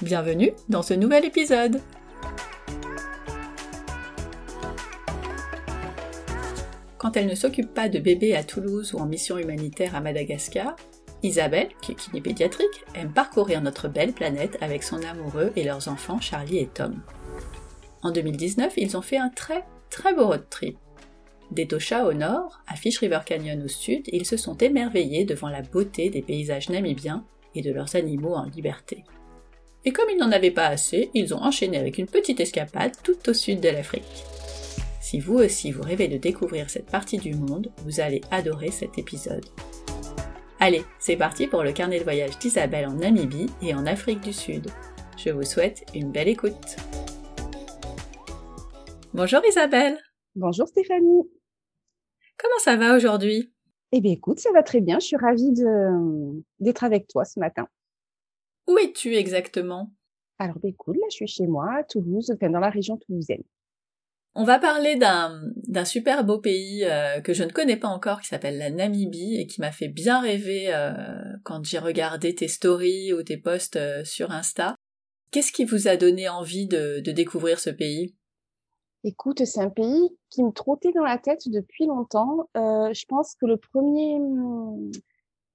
Bienvenue dans ce nouvel épisode Quand elle ne s'occupe pas de bébés à Toulouse ou en mission humanitaire à Madagascar, Isabelle, qui est kiné pédiatrique, aime parcourir notre belle planète avec son amoureux et leurs enfants Charlie et Tom. En 2019, ils ont fait un très très beau road trip D'Etosha au nord, à Fish River Canyon au sud, ils se sont émerveillés devant la beauté des paysages namibiens et de leurs animaux en liberté. Et comme ils n'en avaient pas assez, ils ont enchaîné avec une petite escapade tout au sud de l'Afrique. Si vous aussi vous rêvez de découvrir cette partie du monde, vous allez adorer cet épisode. Allez, c'est parti pour le carnet de voyage d'Isabelle en Namibie et en Afrique du Sud. Je vous souhaite une belle écoute. Bonjour Isabelle. Bonjour Stéphanie. Comment ça va aujourd'hui? Eh bien, écoute, ça va très bien. Je suis ravie d'être avec toi ce matin. Où es-tu exactement? Alors, ben, là, je suis chez moi, à Toulouse, dans la région toulousaine. On va parler d'un super beau pays euh, que je ne connais pas encore, qui s'appelle la Namibie et qui m'a fait bien rêver euh, quand j'ai regardé tes stories ou tes posts euh, sur Insta. Qu'est-ce qui vous a donné envie de découvrir ce pays? Écoute, c'est un pays qui me trottait dans la tête depuis longtemps. Je pense que le premier, hmm,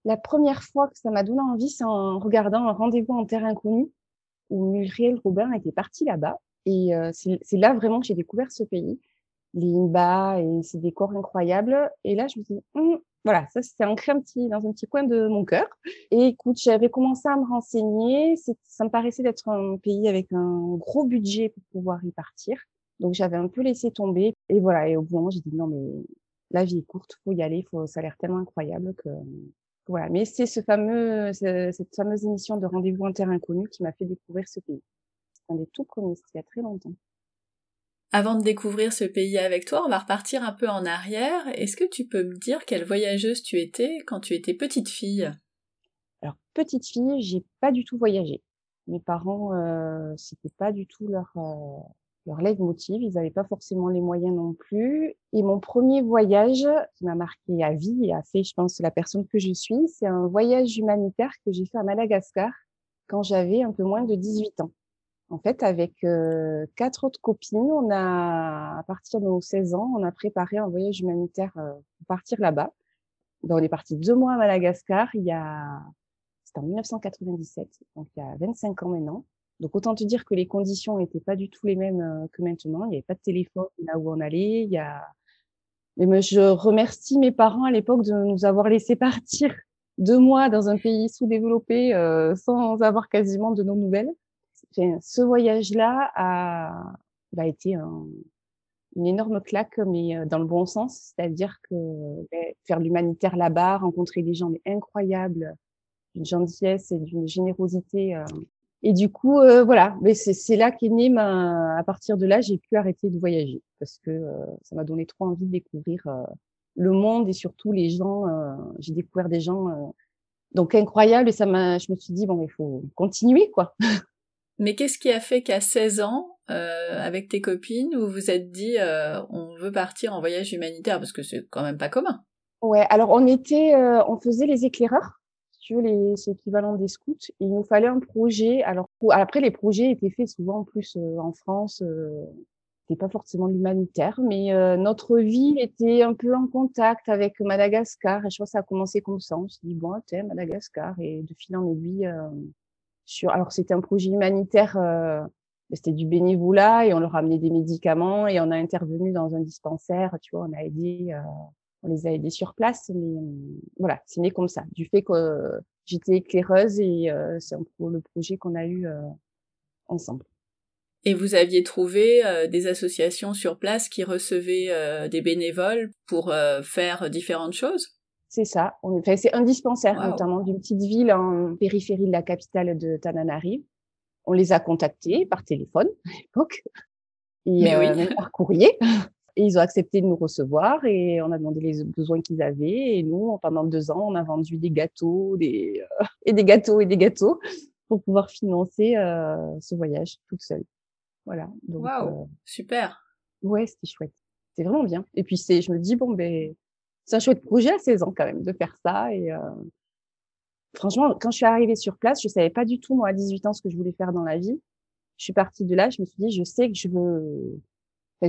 la première fois que ça m'a donné envie, c'est en regardant un rendez-vous en terre inconnue où Muriel Robin était partie là-bas. Et euh, c'est là vraiment que j'ai découvert ce pays, les Imba et ces décors incroyables. Et là, je me suis dit, hum, voilà, ça s'est ancré un petit, dans un petit coin de mon cœur. Et écoute, j'avais commencé à me renseigner. Ça me paraissait d'être un pays avec un gros budget pour pouvoir y partir. Donc j'avais un peu laissé tomber et voilà. Et au bout d'un moment, j'ai dit non mais la vie est courte, faut y aller, faut, ça a l'air tellement incroyable que voilà. Mais c'est ce fameux, cette fameuse émission de Rendez-vous en terre inconnue qui m'a fait découvrir ce pays. C'est un des tout premiers, il y a très longtemps. Avant de découvrir ce pays avec toi, on va repartir un peu en arrière. Est-ce que tu peux me dire quelle voyageuse tu étais quand tu étais petite fille? Alors petite fille, j'ai pas du tout voyagé. Mes parents, euh, c'était pas du tout leur euh, leur leitmotiv. Ils n'avaient pas forcément les moyens non plus. Et mon premier voyage qui m'a marqué à vie et a fait, je pense, la personne que je suis, c'est un voyage humanitaire que j'ai fait à Madagascar quand j'avais un peu moins de 18 ans. En fait, avec euh, quatre autres copines, on a, à partir de nos 16 ans, on a préparé un voyage humanitaire euh, pour partir là-bas. Donc, on est parti deux mois à Madagascar. Il y a, c'était en 1997, donc il y a 25 ans maintenant. Donc autant te dire que les conditions n'étaient pas du tout les mêmes euh, que maintenant. Il n'y avait pas de téléphone là où on allait. Il y a... Mais je remercie mes parents à l'époque de nous avoir laissé partir deux mois dans un pays sous-développé euh, sans avoir quasiment de nos nouvelles. ce voyage-là a, a été un, une énorme claque, mais euh, dans le bon sens, c'est-à-dire que ben, faire l'humanitaire là-bas, rencontrer des gens incroyables, d'une gentillesse et d'une générosité et du coup, euh, voilà, mais c'est là qu'est né ma. À partir de là, j'ai pu arrêter de voyager parce que euh, ça m'a donné trop envie de découvrir euh, le monde et surtout les gens. j'ai découvert des gens donc incroyables et ça m'a. Je me suis dit bon, il faut continuer quoi. Mais qu'est-ce qui a fait qu'à 16 ans, avec tes copines, vous vous êtes dit on veut partir en voyage humanitaire? Parce que c'est quand même pas commun. Ouais, alors on était, on faisait les éclaireurs tu veux, les, c'est équivalent des scouts. il nous fallait un projet. Alors après, les projets étaient faits souvent plus euh, en France. Euh, c'était pas forcément l'humanitaire, mais euh, notre vie était un peu en contact avec Madagascar. Et je crois que ça a commencé comme ça. On s'est dit bon, tiens, Madagascar. Et de fil en aiguille, sur. Alors c'était un projet humanitaire, euh, c'était du bénévolat et on leur a amené des médicaments et on a intervenu dans un dispensaire. Tu vois, on a aidé, euh, on les a aidés sur place. Mais voilà, c'est né comme ça, du fait que j'étais éclaireuse et c'est un peu le projet qu'on a eu ensemble. Et vous aviez trouvé euh, des associations sur place qui recevaient euh, des bénévoles pour euh, faire différentes choses? C'est ça. Enfin, c'est un dispensaire, notamment d'une petite ville en périphérie de la capitale de Tananarive. On les a contactés par téléphone à l'époque et oui. par courrier. Et ils ont accepté de nous recevoir et on a demandé les besoins qu'ils avaient. Et nous, pendant deux ans, on a vendu des gâteaux, des et des gâteaux et des gâteaux pour pouvoir financer ce voyage toute seule. Voilà. Donc, wow, super. Ouais, c'était chouette. C'est vraiment bien. Et puis c'est, je me dis bon ben, c'est un chouette projet à 16 ans quand même de faire ça. Et euh, franchement, quand je suis arrivée sur place, je savais pas du tout moi à 18 ans ce que je voulais faire dans la vie. Je suis partie de là, je me suis dit je sais que je veux,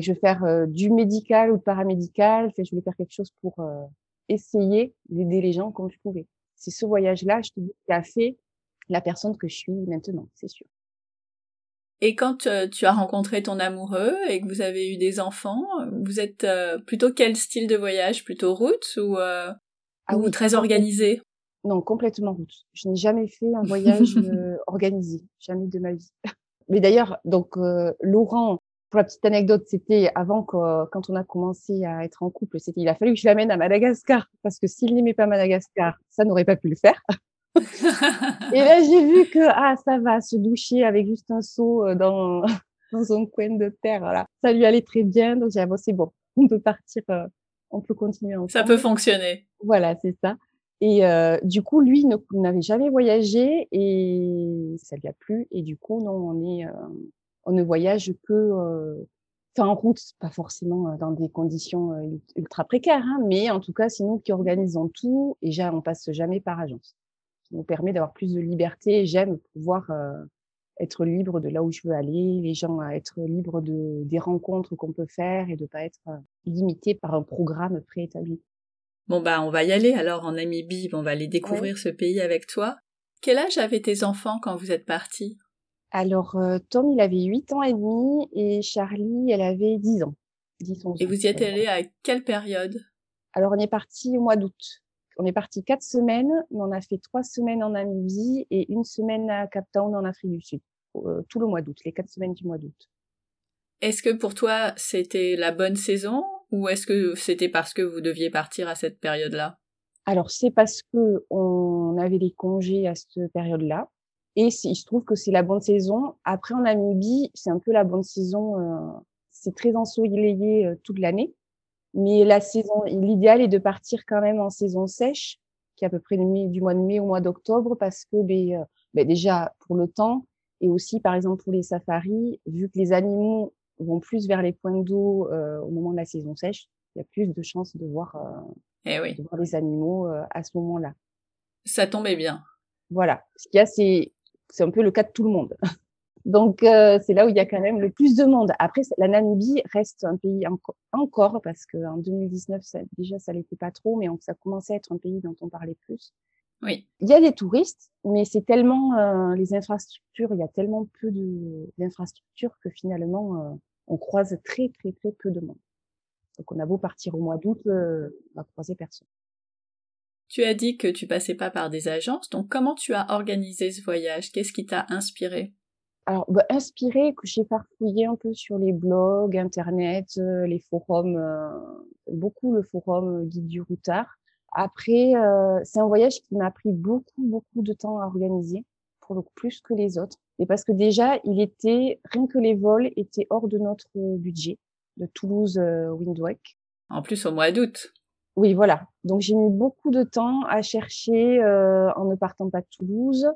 que je veux faire euh, du médical ou de paramédical. Fait, je voulais faire quelque chose pour euh, essayer d'aider les gens comme je pouvais. C'est ce voyage-là, je te dis, qui a fait la personne que je suis maintenant, c'est sûr. Et quand euh, tu as rencontré ton amoureux et que vous avez eu des enfants, vous êtes euh, plutôt quel style de voyage? Plutôt route ou, euh, ah ou très organisé? Non, complètement route. Je n'ai jamais fait un voyage organisé, jamais de ma vie. Mais d'ailleurs, donc Laurent, pour la petite anecdote, c'était avant que quand on a commencé à être en couple, c'était il a fallu que je l'amène à Madagascar parce que s'il n'aimait pas Madagascar, ça n'aurait pas pu le faire et là, j'ai vu que ah ça va se doucher avec juste un seau euh, dans dans un coin de terre. Voilà. Ça lui allait très bien. Donc j'ai dit ah, c'est bon, on peut partir, euh, on peut continuer ensemble. Ça peut fonctionner. Voilà, c'est ça. Et euh, du coup, lui n'avait jamais voyagé et ça lui a plu. Et du coup, non, on est, on ne voyage que en route, pas forcément dans des conditions ultra précaires, hein, mais en tout cas, c'est nous qui organisons tout et on passe jamais par agence nous permet d'avoir plus de liberté. J'aime pouvoir euh, être libre de là où je veux aller, les gens à être libres de, des rencontres qu'on peut faire et de pas être euh, limité par un programme préétabli. Bon bah on va y aller alors en ami Bib, on va aller découvrir ce pays avec toi. Quel âge avaient tes enfants quand vous êtes partis? Alors euh, Tom il avait 8 ans et demi et Charlie elle avait 10 ans. 10, et vous y êtes allé à quelle période? Alors on est parti au mois d'août on est parti quatre semaines, mais on a fait trois semaines en Namibie et une semaine à Cap Town en Afrique du Sud, euh, tout le mois d'août, les quatre semaines du mois d'août. Est-ce que pour toi c'était la bonne saison ou est-ce que c'était parce que vous deviez partir à cette période-là? Alors c'est parce que on avait les congés à cette période-là et il se trouve que c'est la bonne saison. Après en Namibie, c'est un peu la bonne saison. Euh, c'est très ensoleillé euh, toute l'année. Mais la saison, l'idéal est de partir quand même en saison sèche, qui est à peu près du mois de mai au mois d'octobre, parce que ben, euh, ben, déjà pour le temps et aussi par exemple pour les safaris, vu que les animaux vont plus vers les points d'eau euh, au moment de la saison sèche, il y a plus de chances de voir, euh, eh oui. de voir les animaux à ce moment-là. Ça tombait bien. Voilà. Ce qu'il y a, c'est c'est un peu le cas de tout le monde. Donc, euh, c'est là où il y a quand même le plus de monde. Après, la Namibie reste un pays encore, parce qu'en 2019, ça, déjà, ça l'était pas trop, mais ça commençait à être un pays dont on parlait plus. Oui. Il y a des touristes, mais c'est tellement euh, les infrastructures, il y a tellement peu d'infrastructures que finalement, euh, on croise très, très, très peu de monde. Donc, on a beau partir au mois d'août, on va croiser personne. Tu as dit que tu passais pas par des agences, donc comment tu as organisé ce voyage? Qu'est-ce qui t'a inspiré? Alors, bah, inspiré, que j'ai farfouillé un peu sur les blogs, Internet, euh, les forums, euh, beaucoup le forum euh, Guide du Routard. Après, c'est un voyage qui m'a pris beaucoup, beaucoup de temps à organiser, pour le coup, plus que les autres. Et parce que déjà, il était, rien que les vols étaient hors de notre budget, de Toulouse Windhoek. En plus, au mois d'août. Oui, voilà. Donc, j'ai mis beaucoup de temps à chercher, en ne partant pas de Toulouse,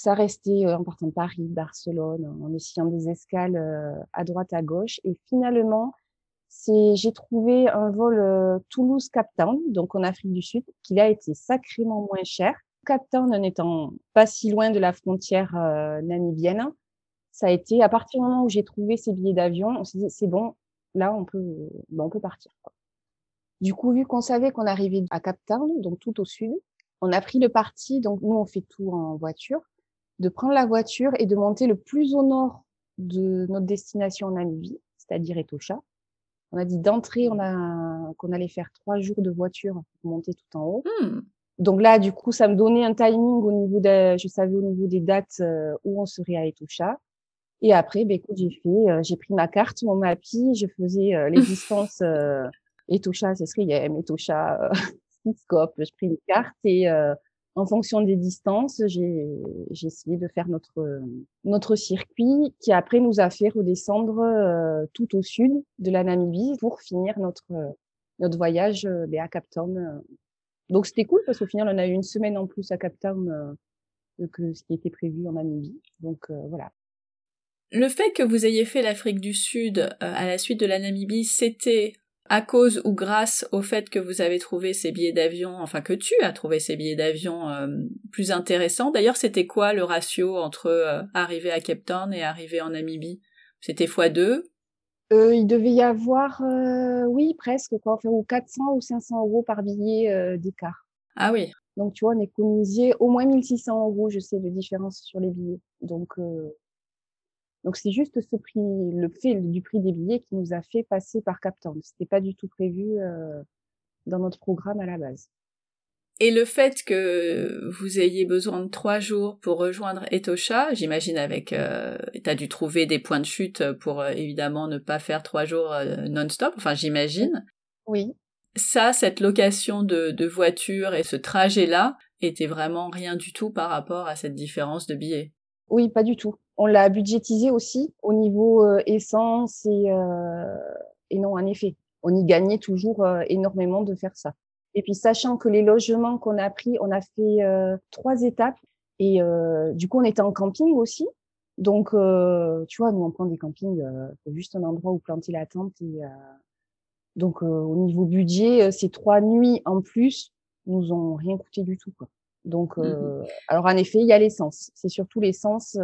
ça restait euh, en partant de Paris, Barcelone, en essayant des escales euh, à droite, à gauche. Et finalement, c'est j'ai trouvé un vol euh, Toulouse-Cap Town, donc en Afrique du Sud, qui a été sacrément moins cher. Cap Town n'étant pas si loin de la frontière namibienne, ça a été à partir du moment où j'ai trouvé ces billets d'avion, on s'est dit c'est bon, là on peut, on peut partir. Du coup, vu qu'on savait qu'on arrivait à Cap Town, donc tout au sud, on a pris le parti. Donc nous on fait tout en voiture de prendre la voiture et de monter le plus au nord de notre destination en Namibie, c'est-à-dire Etosha. On a dit d'entrée, on a qu'on allait faire trois jours de voiture pour monter tout en haut. Hmm. Donc là, du coup, ça me donnait un timing au niveau de, je savais au niveau des dates euh, où on serait à Etosha. Et après, ben, écoute, j'ai fait, euh, j'ai pris ma carte, mon mappy, je faisais euh, les distances euh, Etosha, c'est ce qu'il y a, Etosha, Scope. Je pris une carte et en fonction des distances, j'ai essayé de faire notre notre circuit qui après nous a fait redescendre tout au sud de la Namibie pour finir notre notre voyage ben, à Cap Town. Donc c'était cool parce qu'au final on a eu une semaine en plus à Cap Town que ce qui était prévu en Namibie. Donc voilà. Le fait que vous ayez fait l'Afrique du Sud euh, à la suite de la Namibie, c'était à cause ou grâce au fait que vous avez trouvé ces billets d'avion, enfin que tu as trouvé ces billets d'avion euh, plus intéressants. D'ailleurs, c'était quoi le ratio entre euh, arriver à Cape Town et arriver en Namibie? C'était x2 Il devait y avoir, oui, presque, quoi, enfin, ou 400 ou 500 euros par billet d'écart. Ah oui. Donc, tu vois, on économisait au moins 1600 euros, je sais, de différence sur les billets. Donc, donc c'est juste ce prix, le fait du prix des billets qui nous a fait passer par Cap Town. C'était pas du tout prévu euh, dans notre programme à la base. Et le fait que vous ayez besoin de trois jours pour rejoindre Etosha, j'imagine avec, euh, t'as dû trouver des points de chute pour euh, évidemment ne pas faire trois jours euh, non-stop. Enfin, j'imagine. Oui. Ça, cette location de, de voiture et ce trajet-là était vraiment rien du tout par rapport à cette différence de billets. Oui, pas du tout. On l'a budgétisé aussi au niveau euh, essence et, euh, et non, en effet, on y gagnait toujours euh, énormément de faire ça. Et puis, sachant que les logements qu'on a pris, on a fait trois étapes et du coup, on était en camping aussi. Donc, tu vois, nous, on prend des campings, c'est juste un endroit où planter la tente. Et, donc, au niveau budget, ces trois nuits en plus nous ont rien coûté du tout. Quoi. Donc, mmh euh, alors en effet, il y a l'essence. C'est surtout l'essence.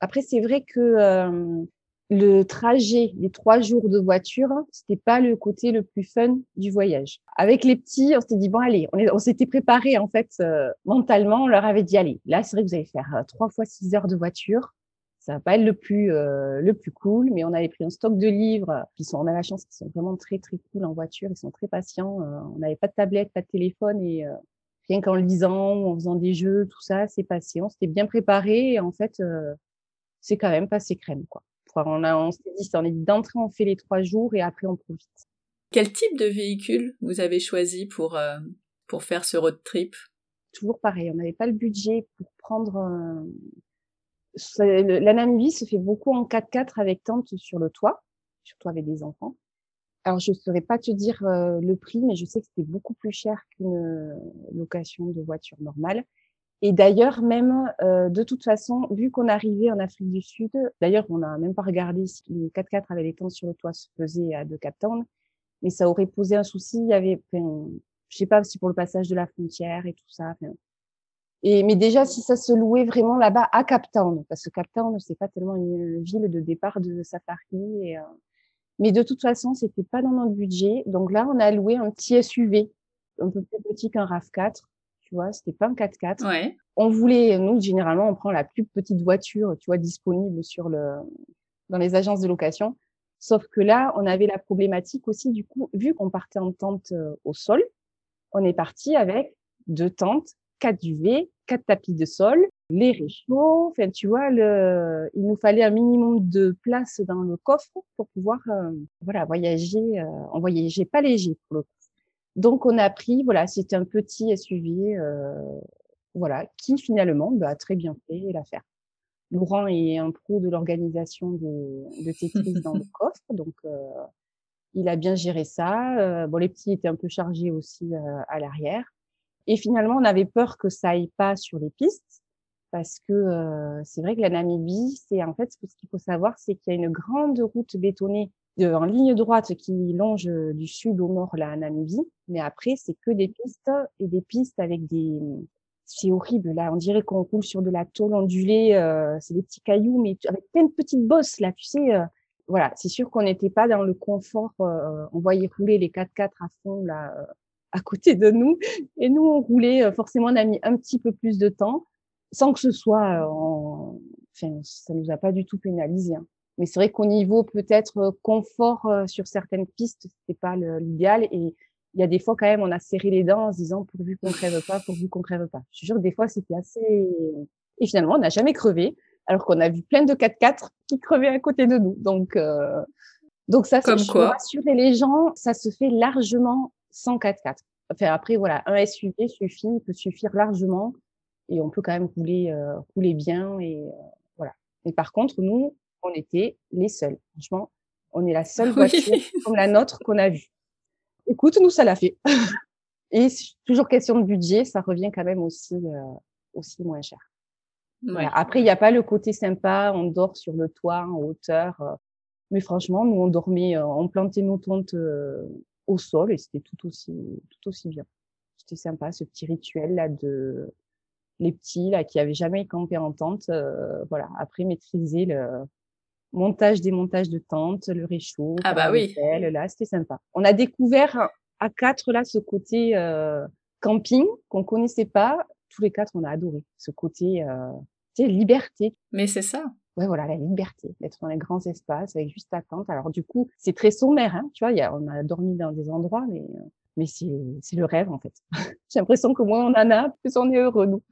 Euh... Après, c'est vrai que euh, le trajet, les trois jours de voiture, c'était pas le côté le plus fun du voyage. Avec les petits, on s'était dit bon allez, on, s'était préparé en fait euh, mentalement. On leur avait dit allez, là c'est vrai que vous allez faire trois fois six heures de voiture. Ça va pas être le plus le plus cool, mais on avait pris un stock de livres. Qui sont, on a la chance qu'ils sont vraiment très très cool en voiture. Ils sont très patients. on n'avait pas de tablette, pas de téléphone et rien qu'en lisant en faisant des jeux, tout ça, c'est passé. On s'était bien préparé et en fait, euh, c'est quand même passé crème, quoi. On, a, on s'est dit, est d'entrée, on fait les trois jours et après on profite. Quel type de véhicule vous avez choisi pour, euh, pour faire ce road trip? Toujours pareil, on n'avait pas le budget pour prendre... Euh... La Namibie se fait beaucoup en 4x4 avec tente sur le toit, surtout avec des enfants. Alors, je ne saurais pas te dire euh, le prix, mais je sais que c'était beaucoup plus cher qu'une location de voiture normale. Et d'ailleurs, même euh, de toute façon, vu qu'on arrivait en Afrique du Sud, d'ailleurs, on n'a même pas regardé si les 4x4 avec les tentes sur le toit se faisaient à de Cap mais ça aurait posé un souci. Il y avait, enfin, je sais pas si pour le passage de la frontière et tout ça. et mais déjà, si ça se louait vraiment là-bas à Cap Town, parce que Cap Town, c'est pas tellement une ville de départ de safari et mais de toute façon, c'était pas dans notre budget. Donc là, on a loué un petit SUV, un peu plus petit qu'un RAV4. Tu vois, c'était pas un 4x4. Ouais. On voulait, nous, généralement, on prend la plus petite voiture, tu vois, disponible sur le, dans les agences de location. Sauf que là, on avait la problématique aussi, du coup, vu qu'on partait en tente euh, au sol, on est parti avec deux tentes, quatre duvets, quatre tapis de sol, les réchauds. Enfin, tu vois, le, il nous fallait un minimum de place dans le coffre pour pouvoir, euh, voilà, voyager. Euh, on voyageait pas léger pour le coup. Donc, on a pris, voilà, c'était un petit SUV, euh, voilà, qui finalement bah, a très bien fait l'affaire. Laurent est un pro de l'organisation de Tetris dans le coffre, donc euh, il a bien géré ça. bon, les petits étaient un peu chargés aussi à l'arrière. Et finalement, on avait peur que ça aille pas sur les pistes parce que euh, c'est vrai que la Namibie, c'est en fait ce qu'il faut savoir, c'est qu'il y a une grande route bétonnée de, en ligne droite qui longe du sud au nord la Namibie, mais après c'est que des pistes et des pistes avec des c'est horrible là, on dirait qu'on roule sur de la tôle ondulée, euh, c'est des petits cailloux mais avec plein de petites bosses là, tu sais. Euh, voilà, c'est sûr qu'on n'était pas dans le confort. on voyait rouler les 4x4 à fond là à côté de nous, et nous on roulait. forcément, on a mis un petit peu plus de temps sans que ce soit, en... enfin, ça nous a pas du tout pénalisé. Hein. Mais c'est vrai qu'au niveau peut-être confort sur certaines pistes, c'était pas l'idéal. Et il y a des fois quand même, on a serré les dents en se disant pourvu qu'on crève pas, pourvu qu'on crève pas. Je suis sûre que des fois c'était assez. Et finalement, on n'a jamais crevé, alors qu'on a vu plein de 4x4 qui crevaient à côté de nous. Donc, euh... donc ça, Comme quoi rassurer les gens, ça se fait largement sans 4x4. Enfin après, voilà, un SUV suffit, peut suffire largement, et on peut quand même rouler, euh, rouler bien et euh, voilà. Mais par contre, nous, on était les seuls. Franchement, on est la seule voiture comme la nôtre qu'on a vue. Écoute, nous, ça l'a fait. Et toujours question de budget, ça revient quand même aussi, euh, aussi moins cher. Après, il n'y a pas le côté sympa, on dort sur le toit en hauteur. Euh, mais franchement, nous, on dormait, euh, on plantait nos tentes au sol et c'était tout aussi, tout aussi bien. C'était sympa, ce petit rituel là de les petits là qui avaient jamais campé en tente. voilà, après maîtriser le, montage, démontage de tentes, le réchaud. Ah bah oui. là, c'était sympa. On a découvert à quatre là ce côté euh, camping qu'on connaissait pas. Tous les quatre, on a adoré ce côté, euh, tu sais, liberté. Mais c'est ça. Ouais, voilà, la liberté d'être dans les grands espaces avec juste ta tente. Alors du coup, c'est très sommaire, hein, tu vois. Y a, on a dormi dans des endroits, mais mais c'est c'est le rêve en fait. J'ai l'impression que moins on en a, plus on est heureux nous.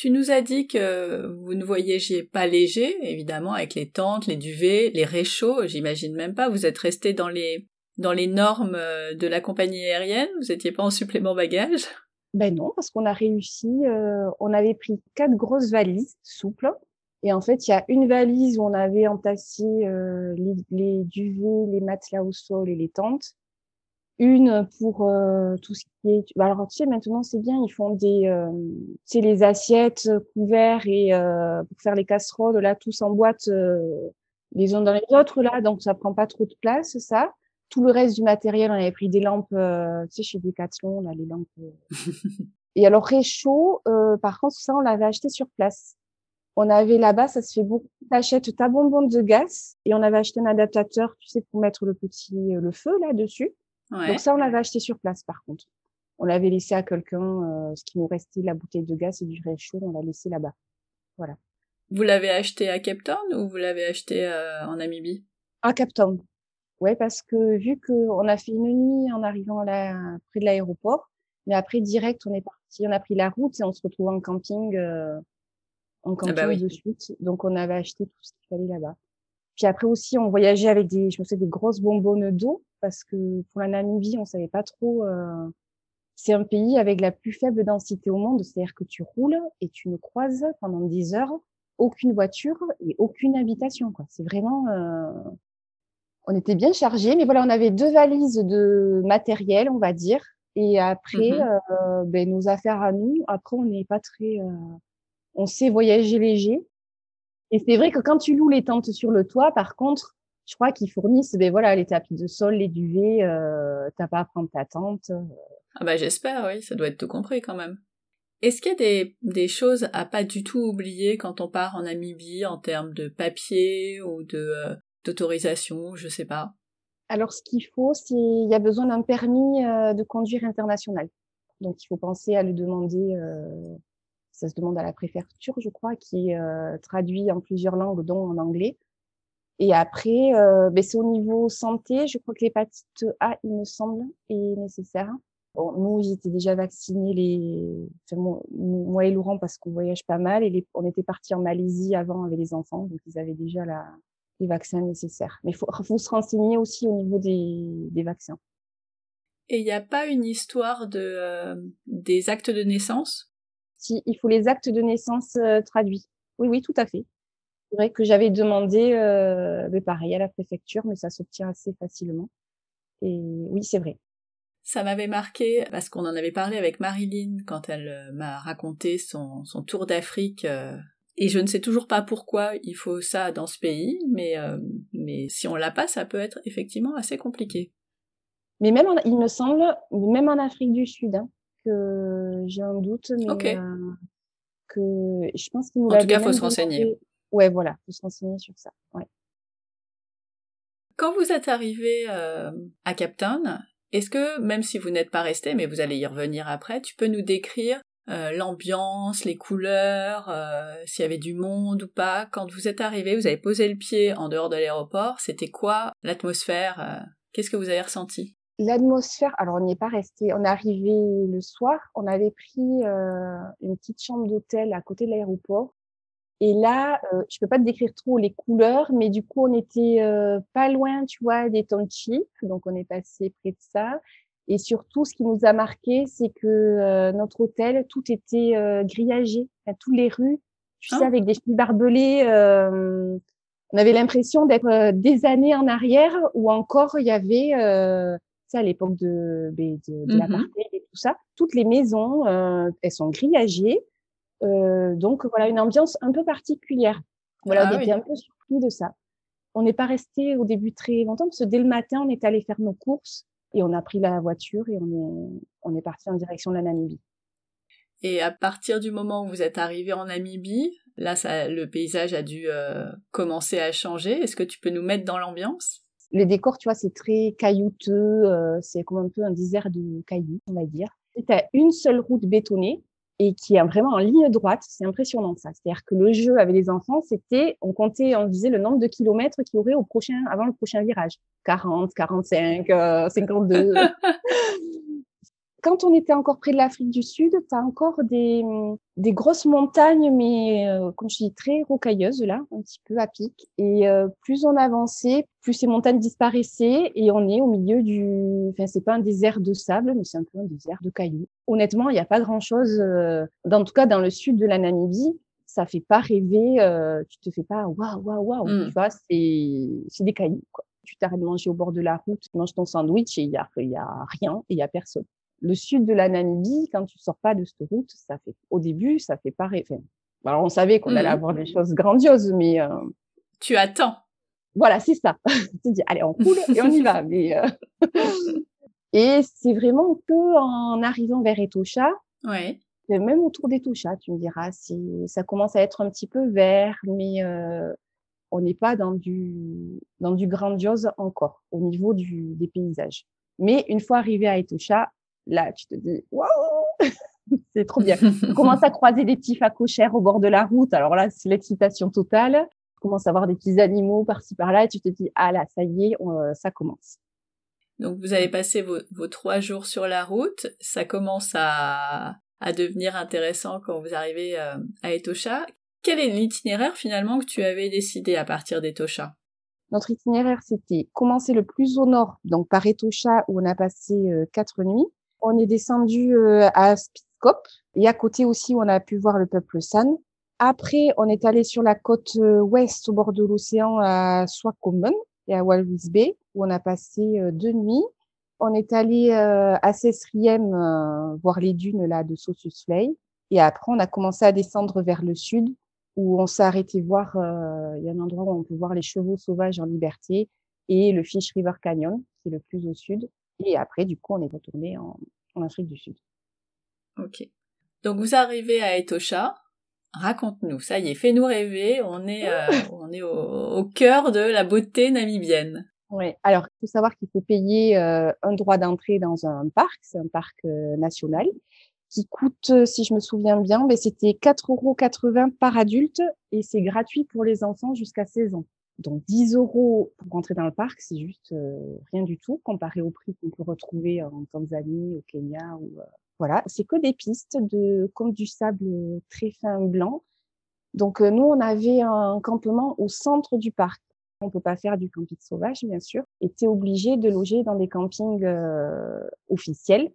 Tu nous as dit que vous ne voyagez pas léger, évidemment, avec les tentes, les duvets, les réchauds, j'imagine même pas. Vous êtes resté dans les dans les normes euh, de la compagnie aérienne. Vous étiez pas en supplément bagage Ben non, parce qu'on a réussi. Euh, on avait pris quatre grosses valises souples. Et en fait, il y a une valise où on avait entassé euh, les, les, duvets, les matelas au sol et les tentes une pour euh, tout ce qui est bah, alors tu sais maintenant c'est bien ils font des euh, tu sais les assiettes euh, couverts et euh, pour faire les casseroles là tous en boîte les uns dans les autres là donc ça prend pas trop de place ça tout le reste du matériel on avait pris des lampes tu sais chez Decathlon là les lampes et alors réchaud par contre ça on l'avait acheté sur place on avait là-bas, ça se fait beaucoup. T'achètes ta bonbonne de gaz et on avait acheté un adaptateur, tu sais, pour mettre le petit le feu là dessus. Donc ça, on l'avait acheté sur place, par contre. On l'avait laissé à quelqu'un, euh, ce qui nous restait, la bouteille de gaz et du réchaud, on l'a laissé là-bas. Voilà. Vous l'avez acheté à Cape Town ou vous l'avez acheté euh, en Namibie? À Cape Town. Ouais, parce que vu qu'on a fait une nuit en arrivant là, près de l'aéroport, mais après direct, on est parti, on a pris la route et on se retrouve en camping, euh, en ah bah camping de suite. Donc on avait acheté tout ce qu'il fallait là-bas. Puis après aussi, on voyageait avec des, je me souviens, des grosses bonbonnes d'eau parce que pour la Namibie, on savait pas trop. Euh, c'est un pays avec la plus faible densité au monde, c'est-à-dire que tu roules et tu ne croises pendant 10 heures aucune voiture et aucune habitation. C'est vraiment. Euh... On était bien chargés, mais voilà, on avait deux valises de matériel, on va dire, et après, mmh euh, ben, nos affaires à nous. Après, on n'est pas très. On sait voyager léger. Et c'est vrai que quand tu loues les tentes sur le toit, par contre, je crois qu'ils fournissent ben voilà les tapis de sol, les duvets, euh, t'as pas à prendre ta tente. Euh. Ah bah j'espère, oui, ça doit être tout compris quand même. Est-ce qu'il y a des, des choses à pas du tout oublier quand on part en Namibie en termes de papier ou de euh, d'autorisation, je sais pas? Alors ce qu'il faut, c'est il y a besoin d'un permis euh, de conduire international. Donc il faut penser à le demander. ça se demande à la préfecture, je crois, qui est traduit en plusieurs langues, dont en anglais. Et après, euh, ben c'est au niveau santé. Je crois que l'hépatite A, il me semble, est nécessaire. Bon, nous, j'étais déjà vaccinés, les... Enfin, moi, et Laurent, parce qu'on voyage pas mal. Et on était partis en Malaisie avant avec les enfants, donc ils avaient déjà la... les vaccins nécessaires. Mais il faut, faut se renseigner aussi au niveau des, des vaccins. Et il n'y a pas une histoire de euh, des actes de naissance? Si, il faut les actes de naissance euh, traduits. Oui, oui, tout à fait. C'est vrai que j'avais demandé, euh, mais pareil, à la préfecture, mais ça s'obtient assez facilement. Et oui, c'est vrai. Ça m'avait marqué parce qu'on en avait parlé avec Marilyn quand elle euh, m'a raconté son, son tour d'Afrique. Euh, et je ne sais toujours pas pourquoi il faut ça dans ce pays, mais, euh, mais si on l'a pas, ça peut être effectivement assez compliqué. Mais même, il me semble, même en Afrique du Sud, hein, que j'ai un doute, mais que je pense qu'il nous En tout cas, faut se renseigner ouais, voilà, faut se renseigner sur ça. Ouais. Quand vous êtes arrivé euh, à Captain, est-ce que, même si vous n'êtes pas resté, mais vous allez y revenir après, tu peux nous décrire euh, l'ambiance, les couleurs, euh, s'il y avait du monde ou pas? Quand vous êtes arrivé, vous avez posé le pied en dehors de l'aéroport, c'était quoi l'atmosphère Qu'est-ce que vous avez ressenti? L'atmosphère, alors on n'y est pas resté. On est arrivé le soir, on avait pris une petite chambre d'hôtel à côté de l'aéroport. Et là, je peux pas te décrire trop les couleurs, mais du coup, on était pas loin, tu vois, des townships, donc on est passé près de ça. Et surtout, ce qui nous a marqué, c'est que euh, notre hôtel, tout était euh, grillagé, à toutes les rues, tu sais, ah. avec des fils barbelés. Euh, on avait l'impression d'être des années en arrière, où encore il y avait, ça à l'époque de, de, de, mmh l'apartheid et tout ça, toutes les maisons, elles sont grillagées. Donc voilà, une ambiance un peu particulière. Voilà, ah on était un peu surpris de ça. On n'est pas resté au début très longtemps, parce que dès le matin, on est allé faire nos courses. Et on a pris la voiture et on est, on est parti en direction de la Namibie. Et à partir du moment où vous êtes arrivé en Namibie, là, ça, le paysage a dû euh, commencer à changer. Est-ce que tu peux nous mettre dans l'ambiance? Les décors, tu vois, c'est très caillouteux. Euh, c'est comme un peu un désert de cailloux, on va dire. Tu as une seule route bétonnée et qui est vraiment en ligne droite. C'est impressionnant ça. C'est-à-dire que le jeu avec les enfants, c'était, on comptait, on disait le nombre de kilomètres qu'il y aurait au prochain, avant le prochain virage. 40, 45, 52 quand on était encore près de l'Afrique du Sud, tu as encore des, des grosses montagnes, mais euh, comme je dis, très rocailleuses là, un petit peu à pic. Et euh, plus on avançait, plus ces montagnes disparaissaient et on est au milieu du... Enfin, c'est pas un désert de sable, mais c'est un peu un désert de cailloux. Honnêtement, il n'y a pas grand-chose, euh, en tout cas dans le sud de la Namibie, ça fait pas rêver, euh, tu te fais pas waouh, waouh, waouh, mmh. tu vois, c'est des cailloux. Quoi. Tu t'arrêtes de manger au bord de la route, tu manges ton sandwich et il y a, y a rien et il y a personne le sud de la Namibie, quand tu sors pas de cette route, ça fait, au début, ça fait pas rêver. alors, on savait qu'on allait mmh. avoir des choses grandioses, mais, euh, Tu attends. Voilà, c'est ça. tu dis, allez, on coule et on y va. Mais, euh, et c'est vraiment que en arrivant vers Etosha, ouais. même autour d'Etosha, tu me diras, si ça commence à être un petit peu vert, mais euh, on n'est pas dans du, dans du grandiose encore au niveau du, des paysages. Mais une fois arrivé à Etosha, là, tu te dis, waouh, c'est trop bien. On commence à croiser des petits facochères au bord de la route. Alors là, c'est l'excitation totale. Tu commences à voir des petits animaux par-ci par-là et tu te dis, ah là, ça y est, euh, ça commence. Donc vous avez passé vos, trois jours sur la route. Ça commence à, à devenir intéressant quand vous arrivez euh, à Etosha. Quel est l'itinéraire finalement que tu avais décidé à partir d'Etosha Notre itinéraire, c'était commencer le plus au nord, donc par Etosha où on a passé euh, quatre nuits. On est descendu euh, à Spitzkop et à côté aussi on a pu voir le peuple San. Après, on est allé sur la côte euh, ouest au bord de l'océan à Swakopmund et à Walvis Bay où on a passé euh, deux nuits. On est allé à Sesriem voir les dunes là de Sosus Flay et après on a commencé à descendre vers le sud où on s'est arrêté voir. Il y a un endroit où on peut voir les chevaux sauvages en liberté et le Fish River Canyon qui est le plus au sud. Et après, du coup, on est retourné en, Afrique du Sud. Ok. Donc vous arrivez à Etosha. Raconte-nous, ça y est, fais-nous rêver. On est, euh, on est au, cœur de la beauté namibienne. Oui. Alors, il faut savoir qu'il faut payer euh, un droit d'entrée dans un parc. C'est un parc euh, national qui coûte, si je me souviens bien, mais c'était 4,80 euros par adulte et c'est gratuit pour les enfants jusqu'à 16 ans. Donc 10 euros pour rentrer dans le parc, c'est juste euh, rien du tout comparé au prix qu'on peut retrouver en Tanzanie, au Kenya. Ou, euh, voilà, c'est que des pistes de comme du sable très fin blanc. Donc euh, nous, on avait un campement au centre du parc. On peut pas faire du camping sauvage, bien sûr. Et tu obligé de loger dans des campings officiels.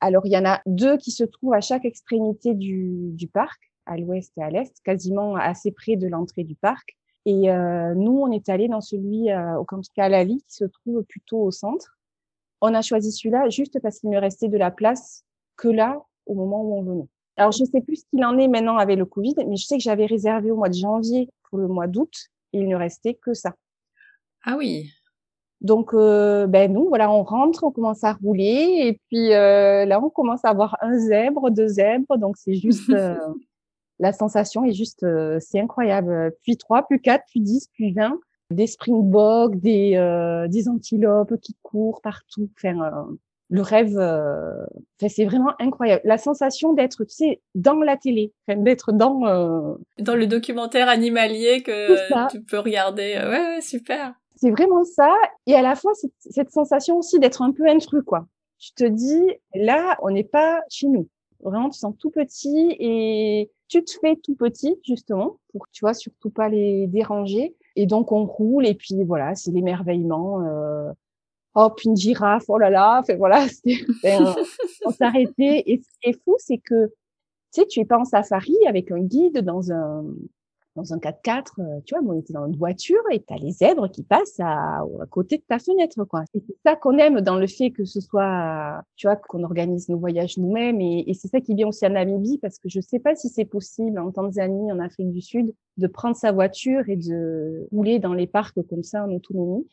Alors il y en a deux qui se trouvent à chaque extrémité du, du parc, à l'ouest et à l'est, quasiment assez près de l'entrée du parc. Et euh, nous, on est allé dans celui euh, au campus Kalali, qui se trouve plutôt au centre. On a choisi celui-là juste parce qu'il ne restait de la place que là au moment où on venait. Alors, je sais plus ce qu'il en est maintenant avec le Covid, mais je sais que j'avais réservé au mois de janvier pour le mois d'août et il ne restait que ça. Ah oui. Donc, euh, ben nous, voilà, on rentre, on commence à rouler et puis euh, là, on commence à avoir un zèbre, deux zèbres. Donc, c'est juste la sensation est juste, euh, c'est incroyable. Puis 3, puis 4, puis 10, puis 20. Des springboks, des, euh, des antilopes qui courent partout. Enfin, euh, le rêve, euh, c'est vraiment incroyable. La sensation d'être, tu sais, dans la télé, d'être dans euh, dans le documentaire animalier que tu peux regarder. Ouais, ouais, super. C'est vraiment ça. Et à la fois cette, cette sensation aussi d'être un peu intrus, quoi. Tu te dis, là, on n'est pas chez nous. Vraiment, tu sens tout petit et tu te fais tout petit justement pour, tu vois, surtout pas les déranger. Et donc on roule et puis voilà, c'est l'émerveillement. Euh, hop, une girafe, oh là là, fait voilà, on s'arrêtait. Et ce qui est fou, c'est que tu sais, tu es pas en safari avec un guide dans un dans un 4x4, euh, tu vois, on était dans une voiture et tu as les zèbres qui passent à, côté de ta fenêtre, quoi. Et c'est ça qu'on aime dans le fait que ce soit, tu vois, qu'on organise nos voyages nous-mêmes et, c'est ça qui vient aussi à Namibie parce que je sais pas si c'est possible en Tanzanie, en Afrique du Sud, de prendre sa voiture et de rouler dans les parcs comme ça en autonomie.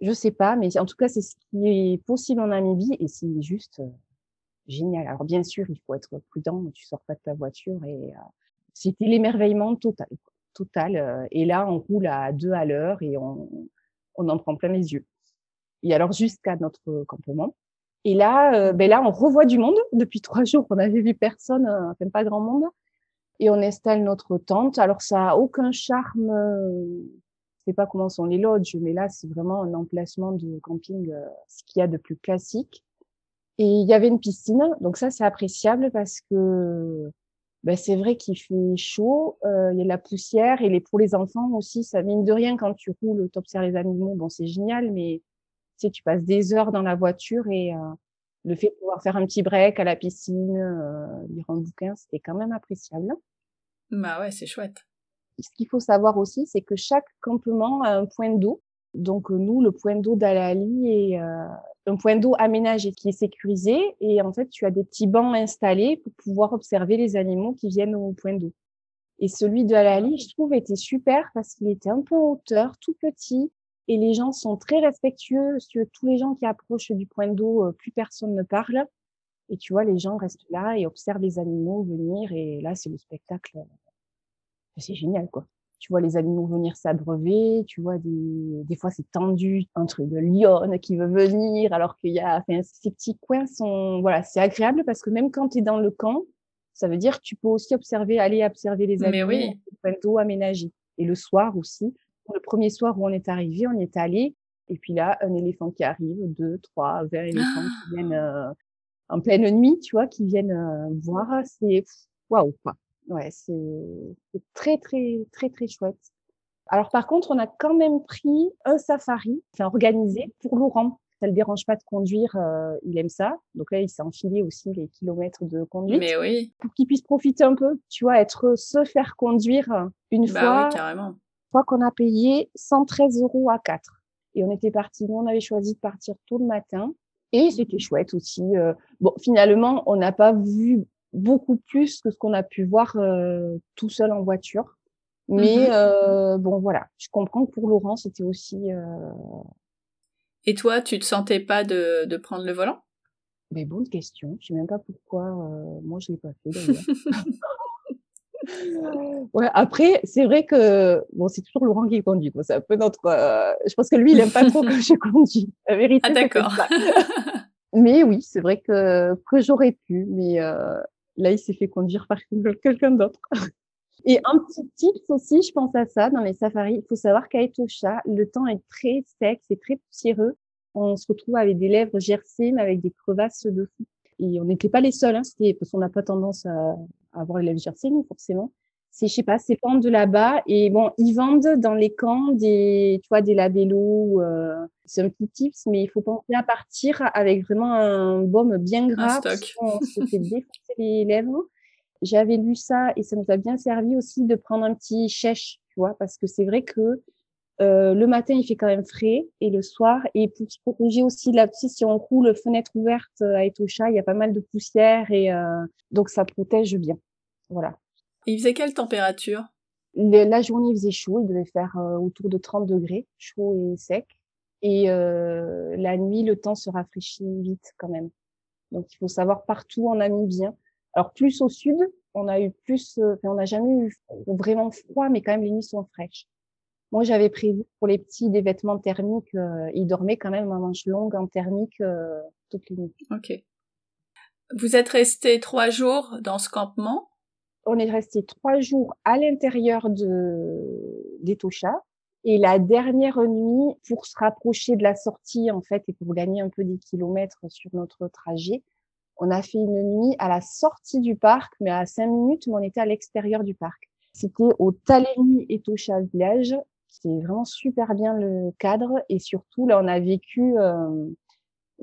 Je sais pas, mais en tout cas, c'est ce qui est possible en Namibie et c'est juste euh, génial. Alors bien sûr, il faut être prudent, tu sors pas de ta voiture et euh, c'était l'émerveillement total. Euh, et là, on roule à deux à l'heure et on, on en prend plein les yeux. Et alors jusqu'à notre campement. Et là, ben là, on revoit du monde. Depuis trois jours, on n'avait vu personne, enfin pas grand monde. Et on installe notre tente. Alors ça a aucun charme sais pas comment sont les lodges, mais là, c'est vraiment un emplacement de camping, euh, ce qu'il y a de plus classique. Et il y avait une piscine, donc ça, c'est appréciable parce que ben, c'est vrai qu'il fait chaud, euh, il y a de la poussière, et les, pour les enfants aussi, ça mine de rien quand tu roules, observes les animaux, bon, c'est génial, mais tu sais, tu passes des heures dans la voiture et euh, le fait de pouvoir faire un petit break à la piscine, lire un bouquin, c'était quand même appréciable. Bah ouais, c'est chouette ce qu'il faut savoir aussi, c'est que chaque campement a un point d'eau. Donc euh, nous, le point d'eau d'Alali est euh, un point d'eau aménagé qui est sécurisé et en fait tu as des petits bancs installés pour pouvoir observer les animaux qui viennent au point d'eau. Et celui de Alali, je trouve, était super parce qu'il était un peu en hauteur, tout petit et les gens sont très respectueux. Tous les gens qui approchent du point d'eau, euh, plus personne ne parle. Et tu vois, les gens restent là et observent les animaux venir et là c'est le spectacle c'est génial, quoi. Tu vois les animaux venir s'abreuver, tu vois des, des fois c'est tendu, un truc de lionne qui veut venir, alors qu'il y a, enfin, ces petits coins sont, voilà, c'est agréable parce que même quand tu es dans le camp, ça veut dire que tu peux aussi observer, aller observer les animaux, oui. d'eau aménagés. Et le soir aussi, le premier soir où on est arrivé, on y est allé, et puis là, un éléphant qui arrive, deux, trois, vingt éléphants qui viennent euh, en pleine nuit, tu vois, qui viennent euh, voir, c'est waouh quoi. Ouais, c'est très, très, très, très chouette. Alors, par contre, on a quand même pris un safari, enfin, organisé pour Laurent. Ça le dérange pas de conduire, euh, il aime ça. Donc là, il s'est enfilé aussi les kilomètres de conduite. Mais oui. Pour qu'il puisse profiter un peu, tu vois, être, se faire conduire une bah fois. Oui, carrément. Fois qu'on a payé 113 euros à 4. Et on était parti, nous, on avait choisi de partir tôt le matin. Et c'était chouette aussi. Euh, bon, finalement, on n'a pas vu beaucoup plus que ce qu'on a pu voir euh, tout seul en voiture. Mais euh, bon, voilà, je comprends que pour Laurent, c'était aussi. Euh... Et toi, tu te sentais pas de, de prendre le volant? Mais bonne question. Je sais même pas pourquoi. Euh, moi, je l'ai pas fait ouais, après, c'est vrai que bon, c'est toujours Laurent qui conduit. C'est un peu notre. Euh, je pense que lui, il aime pas trop que je conduis. La vérité. Ah d'accord. mais oui, c'est vrai que que j'aurais pu, mais euh, Là, il s'est fait conduire par quelqu'un d'autre. Et un petit tip aussi, je pense à ça dans les safaris. Il faut savoir qu'à Etosha, le temps est très sec, c'est très poussiéreux. On se retrouve avec des lèvres gercées, mais avec des crevasses de fou. Et on n'était pas les seuls, hein, parce qu'on n'a pas tendance à, avoir les lèvres gercées, nous, forcément c'est je sais pas c'est pentes de là-bas et bon ils vendent dans les camps des tu vois des labellos euh, c'est un petit tips mais il faut penser à partir avec vraiment un baume bien gras on se fait défoncer les lèvres. J'avais lu ça et ça nous a bien servi aussi de prendre un petit chèche tu vois parce que c'est vrai que euh, le matin il fait quand même frais et le soir et pour se protéger aussi de la pluie si on roule fenêtre ouverte à Etosha il y a pas mal de poussière et euh, donc ça protège bien. Voilà il faisait quelle température? La journée, il faisait chaud. Il devait faire euh, autour de 30 degrés, chaud et sec. Et euh, la nuit, le temps se rafraîchit vite quand même. Donc, il faut savoir partout en bien. Alors, plus au sud, on a eu plus, euh, on n'a jamais eu vraiment froid, mais quand même les nuits sont fraîches. Moi, j'avais prévu pour les petits des vêtements thermiques. Euh, ils dormaient quand même en manche longue, en thermique, euh, toutes les nuits. Ok. Vous êtes resté trois jours dans ce campement On est resté trois jours à l'intérieur de d'Etosha. Et la dernière nuit, pour se rapprocher de la sortie, en fait, et pour gagner un peu des kilomètres sur notre trajet, on a fait une nuit à la sortie du parc, mais à cinq minutes, mais on était à l'extérieur du parc. C'était au Taleni Etosha Village. C'est vraiment super bien le cadre et surtout là on a vécu euh,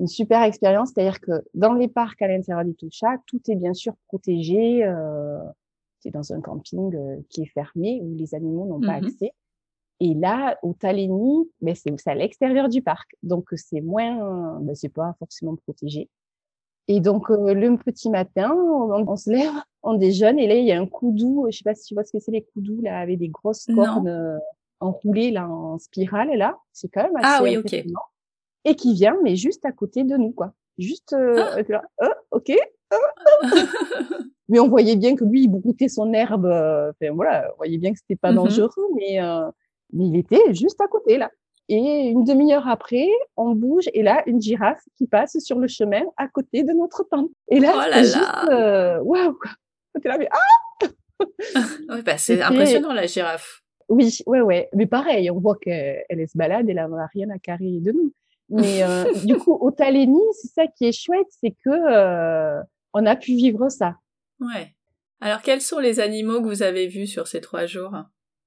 une super expérience, c'est-à-dire que dans les parcs à l'intérieur du Toucha, tout est bien sûr protégé. Euh, c'est dans un camping euh, qui est fermé où les animaux n'ont pas mmh accès. Et là, au Taleni, ben c'est à l'extérieur du parc, donc c'est moins, ben c'est pas forcément protégé. Et donc euh, le petit matin, on, se lève, on déjeune et là il y a un coudou, je sais pas si tu vois ce que c'est les coudous là avec des grosses cornes euh, enroulées là en spirale là, c'est quand même ah assez ah, oui, ok et qui vient, mais juste à côté de nous, quoi. Juste, euh, ah. là, euh, ok. mais on voyait bien que lui, il broutait son herbe. Euh, enfin voilà, on voyait bien que c'était pas mm-hmm. dangereux, mais euh, mais il était juste à côté là. Et une demi-heure après, on bouge et là, une girafe qui passe sur le chemin à côté de notre tente. Et là, oh là juste, euh, waouh, là, mais ah ouais, bah, c'est impressionnant la girafe. Oui, ouais, ouais. Mais pareil, on voit qu'elle se balade, elle n'a rien à carrer de nous. Mais euh, du coup, au Taléni, c'est ça qui est chouette, c'est que euh, on a pu vivre ça. Ouais. Alors, quels sont les animaux que vous avez vus sur ces trois jours?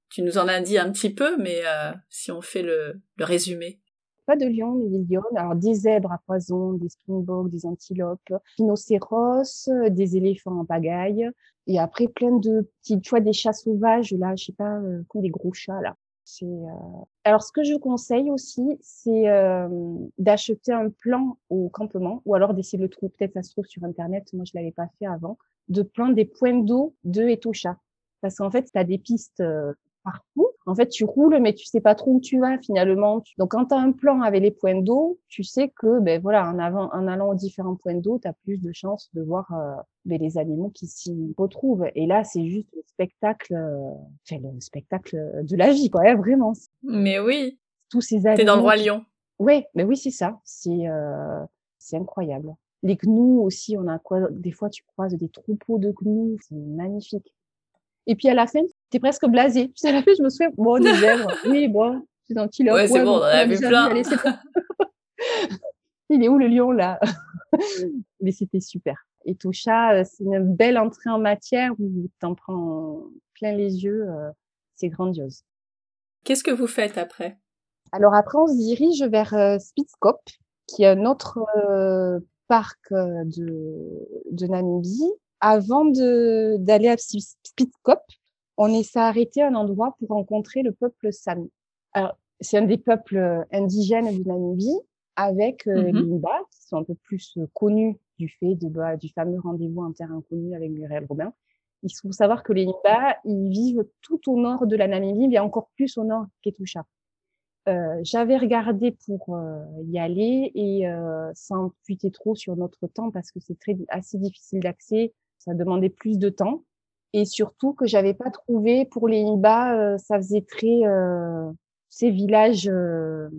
Tu nous en as dit un petit peu, mais euh, si on fait le, le résumé. Pas de lions, mais des lionnes. Alors, des zèbres à poison, des springboks, des antilopes, rhinocéros, des éléphants en pagaille. Et après, plein de petits, tu vois, des chats sauvages, là, je sais pas, euh, des gros chats, là. Euh... Alors, ce que je conseille aussi, c'est euh, d'acheter un plan au campement ou alors d'essayer de le trouver. Peut-être ça se trouve sur Internet. Moi, je l'avais pas fait avant. De prendre des points d'eau de Etosha. Parce qu'en fait, tu as des pistes euh, partout. En fait, tu roules, mais tu sais pas trop où tu vas finalement. Donc, quand tu as un plan avec les points d'eau, tu sais que, ben voilà, en, avant, en allant aux différents points d'eau, tu as plus de chances de voir euh, ben, les animaux qui s'y retrouvent. Et là, c'est juste le spectacle, euh, le spectacle de la vie, quoi, hein, vraiment. Mais oui. Tous ces animaux. T'es dans le roi lion. Oui, mais oui, c'est ça. C'est euh, c'est incroyable. Les gnous aussi, on a quoi Des fois, tu croises des troupeaux de gnous, c'est magnifique. Et puis à la fin, t'es presque blasé. Puis à la fin, je me souviens, bon, des zèbres, oui, bon, c'est un là. Ouais, c'est bon, on en a vu plein. Il est où le lion là? Mais c'était super. Et Toucha, euh, c'est une belle entrée en matière où t'en prends plein les yeux. Euh, c'est grandiose. Qu'est-ce que vous faites après? Alors après, on se dirige vers euh, Spitzkop, qui est un autre parc de, de Namibie avant d'aller à Spitzkop, on est s'est arrêté à un endroit pour rencontrer le peuple Sami. Alors, c'est un des peuples euh, indigènes du Namibie avec euh, mm-hmm. les Imba, qui sont un peu plus euh, connus du fait de, bah, du fameux rendez-vous en terre inconnue avec Muriel Robin. Il faut savoir que les Imba, ils vivent tout au nord de la Namibie, mais encore plus au nord Ketusha. Euh, J'avais regardé pour euh, y aller et euh, sans puiter trop sur notre temps parce que c'est très assez difficile d'accès ça demandait plus de temps. Et surtout que j'avais pas trouvé pour les Imba, euh, ça faisait très euh, ces villages euh,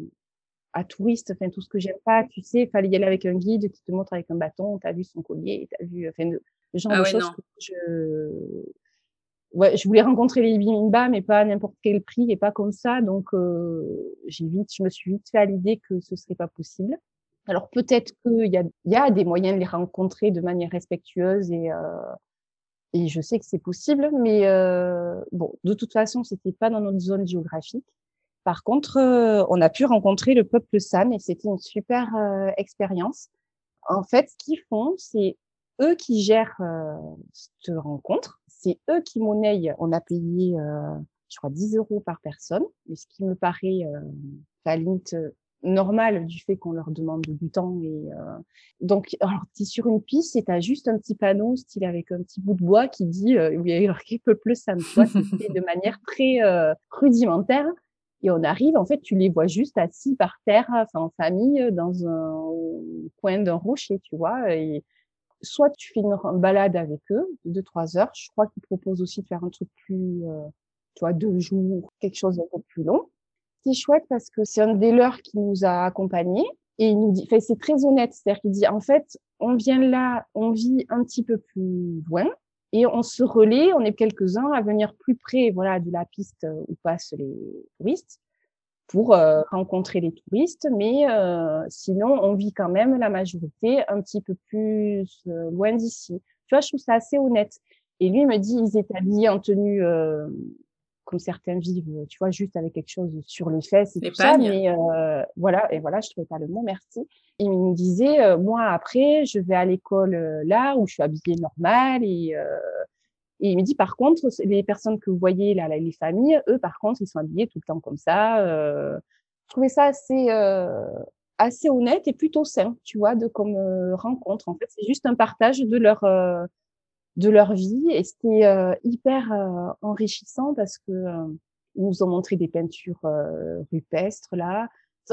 à touristes, enfin tout ce que j'aime pas, tu sais, fallait y aller avec un guide qui te montre avec un bâton, t'as vu son collier, t'as vu, enfin le, genre ah de choses que je, ouais, je voulais rencontrer les Imba, mais pas à n'importe quel prix et pas comme ça, donc euh, j'ai vite, je me suis vite fait à l'idée que ce serait pas possible. Alors peut-être qu'il y a, y a des moyens de les rencontrer de manière respectueuse et, euh, et je sais que c'est possible, mais euh, bon, de toute façon, c'était pas dans notre zone géographique. Par contre, euh, on a pu rencontrer le peuple San et c'était une super euh, expérience. En fait, ce qu'ils font, c'est eux qui gèrent euh, cette rencontre. C'est eux qui monnaient. On a payé, je crois, 10 euros par personne, mais ce qui me paraît à la limite normal du fait qu'on leur demande du temps et euh... donc alors tu es sur une piste et tu as juste un petit panneau style avec un petit bout de bois qui dit euh, oui il y a marqué peuple Sam c'est de manière très euh, rudimentaire? Et on arrive en fait tu les vois juste assis par terre enfin en famille dans un coin d'un rocher tu vois et soit tu fais une balade avec eux de deux trois heures je crois qu'ils proposent aussi de faire un truc plus euh, tu vois, deux jours, quelque chose d'un peu plus long. C'est chouette parce que c'est un des leurs qui nous a accompagnés et il nous dit, enfin, c'est très honnête, c'est-à-dire qu'il dit, en fait, on vient là, on vit un petit peu plus loin et on se relaie, on est quelques-uns à venir plus près, voilà, de la piste où passent les touristes pour euh, rencontrer les touristes, mais euh, sinon on vit quand même la majorité un petit peu plus euh, loin d'ici. Tu vois, je trouve ça assez honnête. Et lui me dit, ils étaient habillés en tenue comme certains vivent, tu vois, juste avec quelque chose sur les fesses et tout ça. Mais voilà, et voilà, je trouvais pas le mot, merci. Il me disait, moi après, je vais à l'école là où je suis habillée normal et et il me dit, par contre, les personnes que vous voyez là, les familles, eux, par contre, ils sont habillés tout le temps comme ça. Euh, je trouvais ça assez, euh, assez honnête et plutôt sain, tu vois, de comme euh, rencontre. En fait, c'est juste un partage de leur, euh, de leur vie et c'était euh, hyper enrichissant parce que ils nous ont montré des peintures rupestres là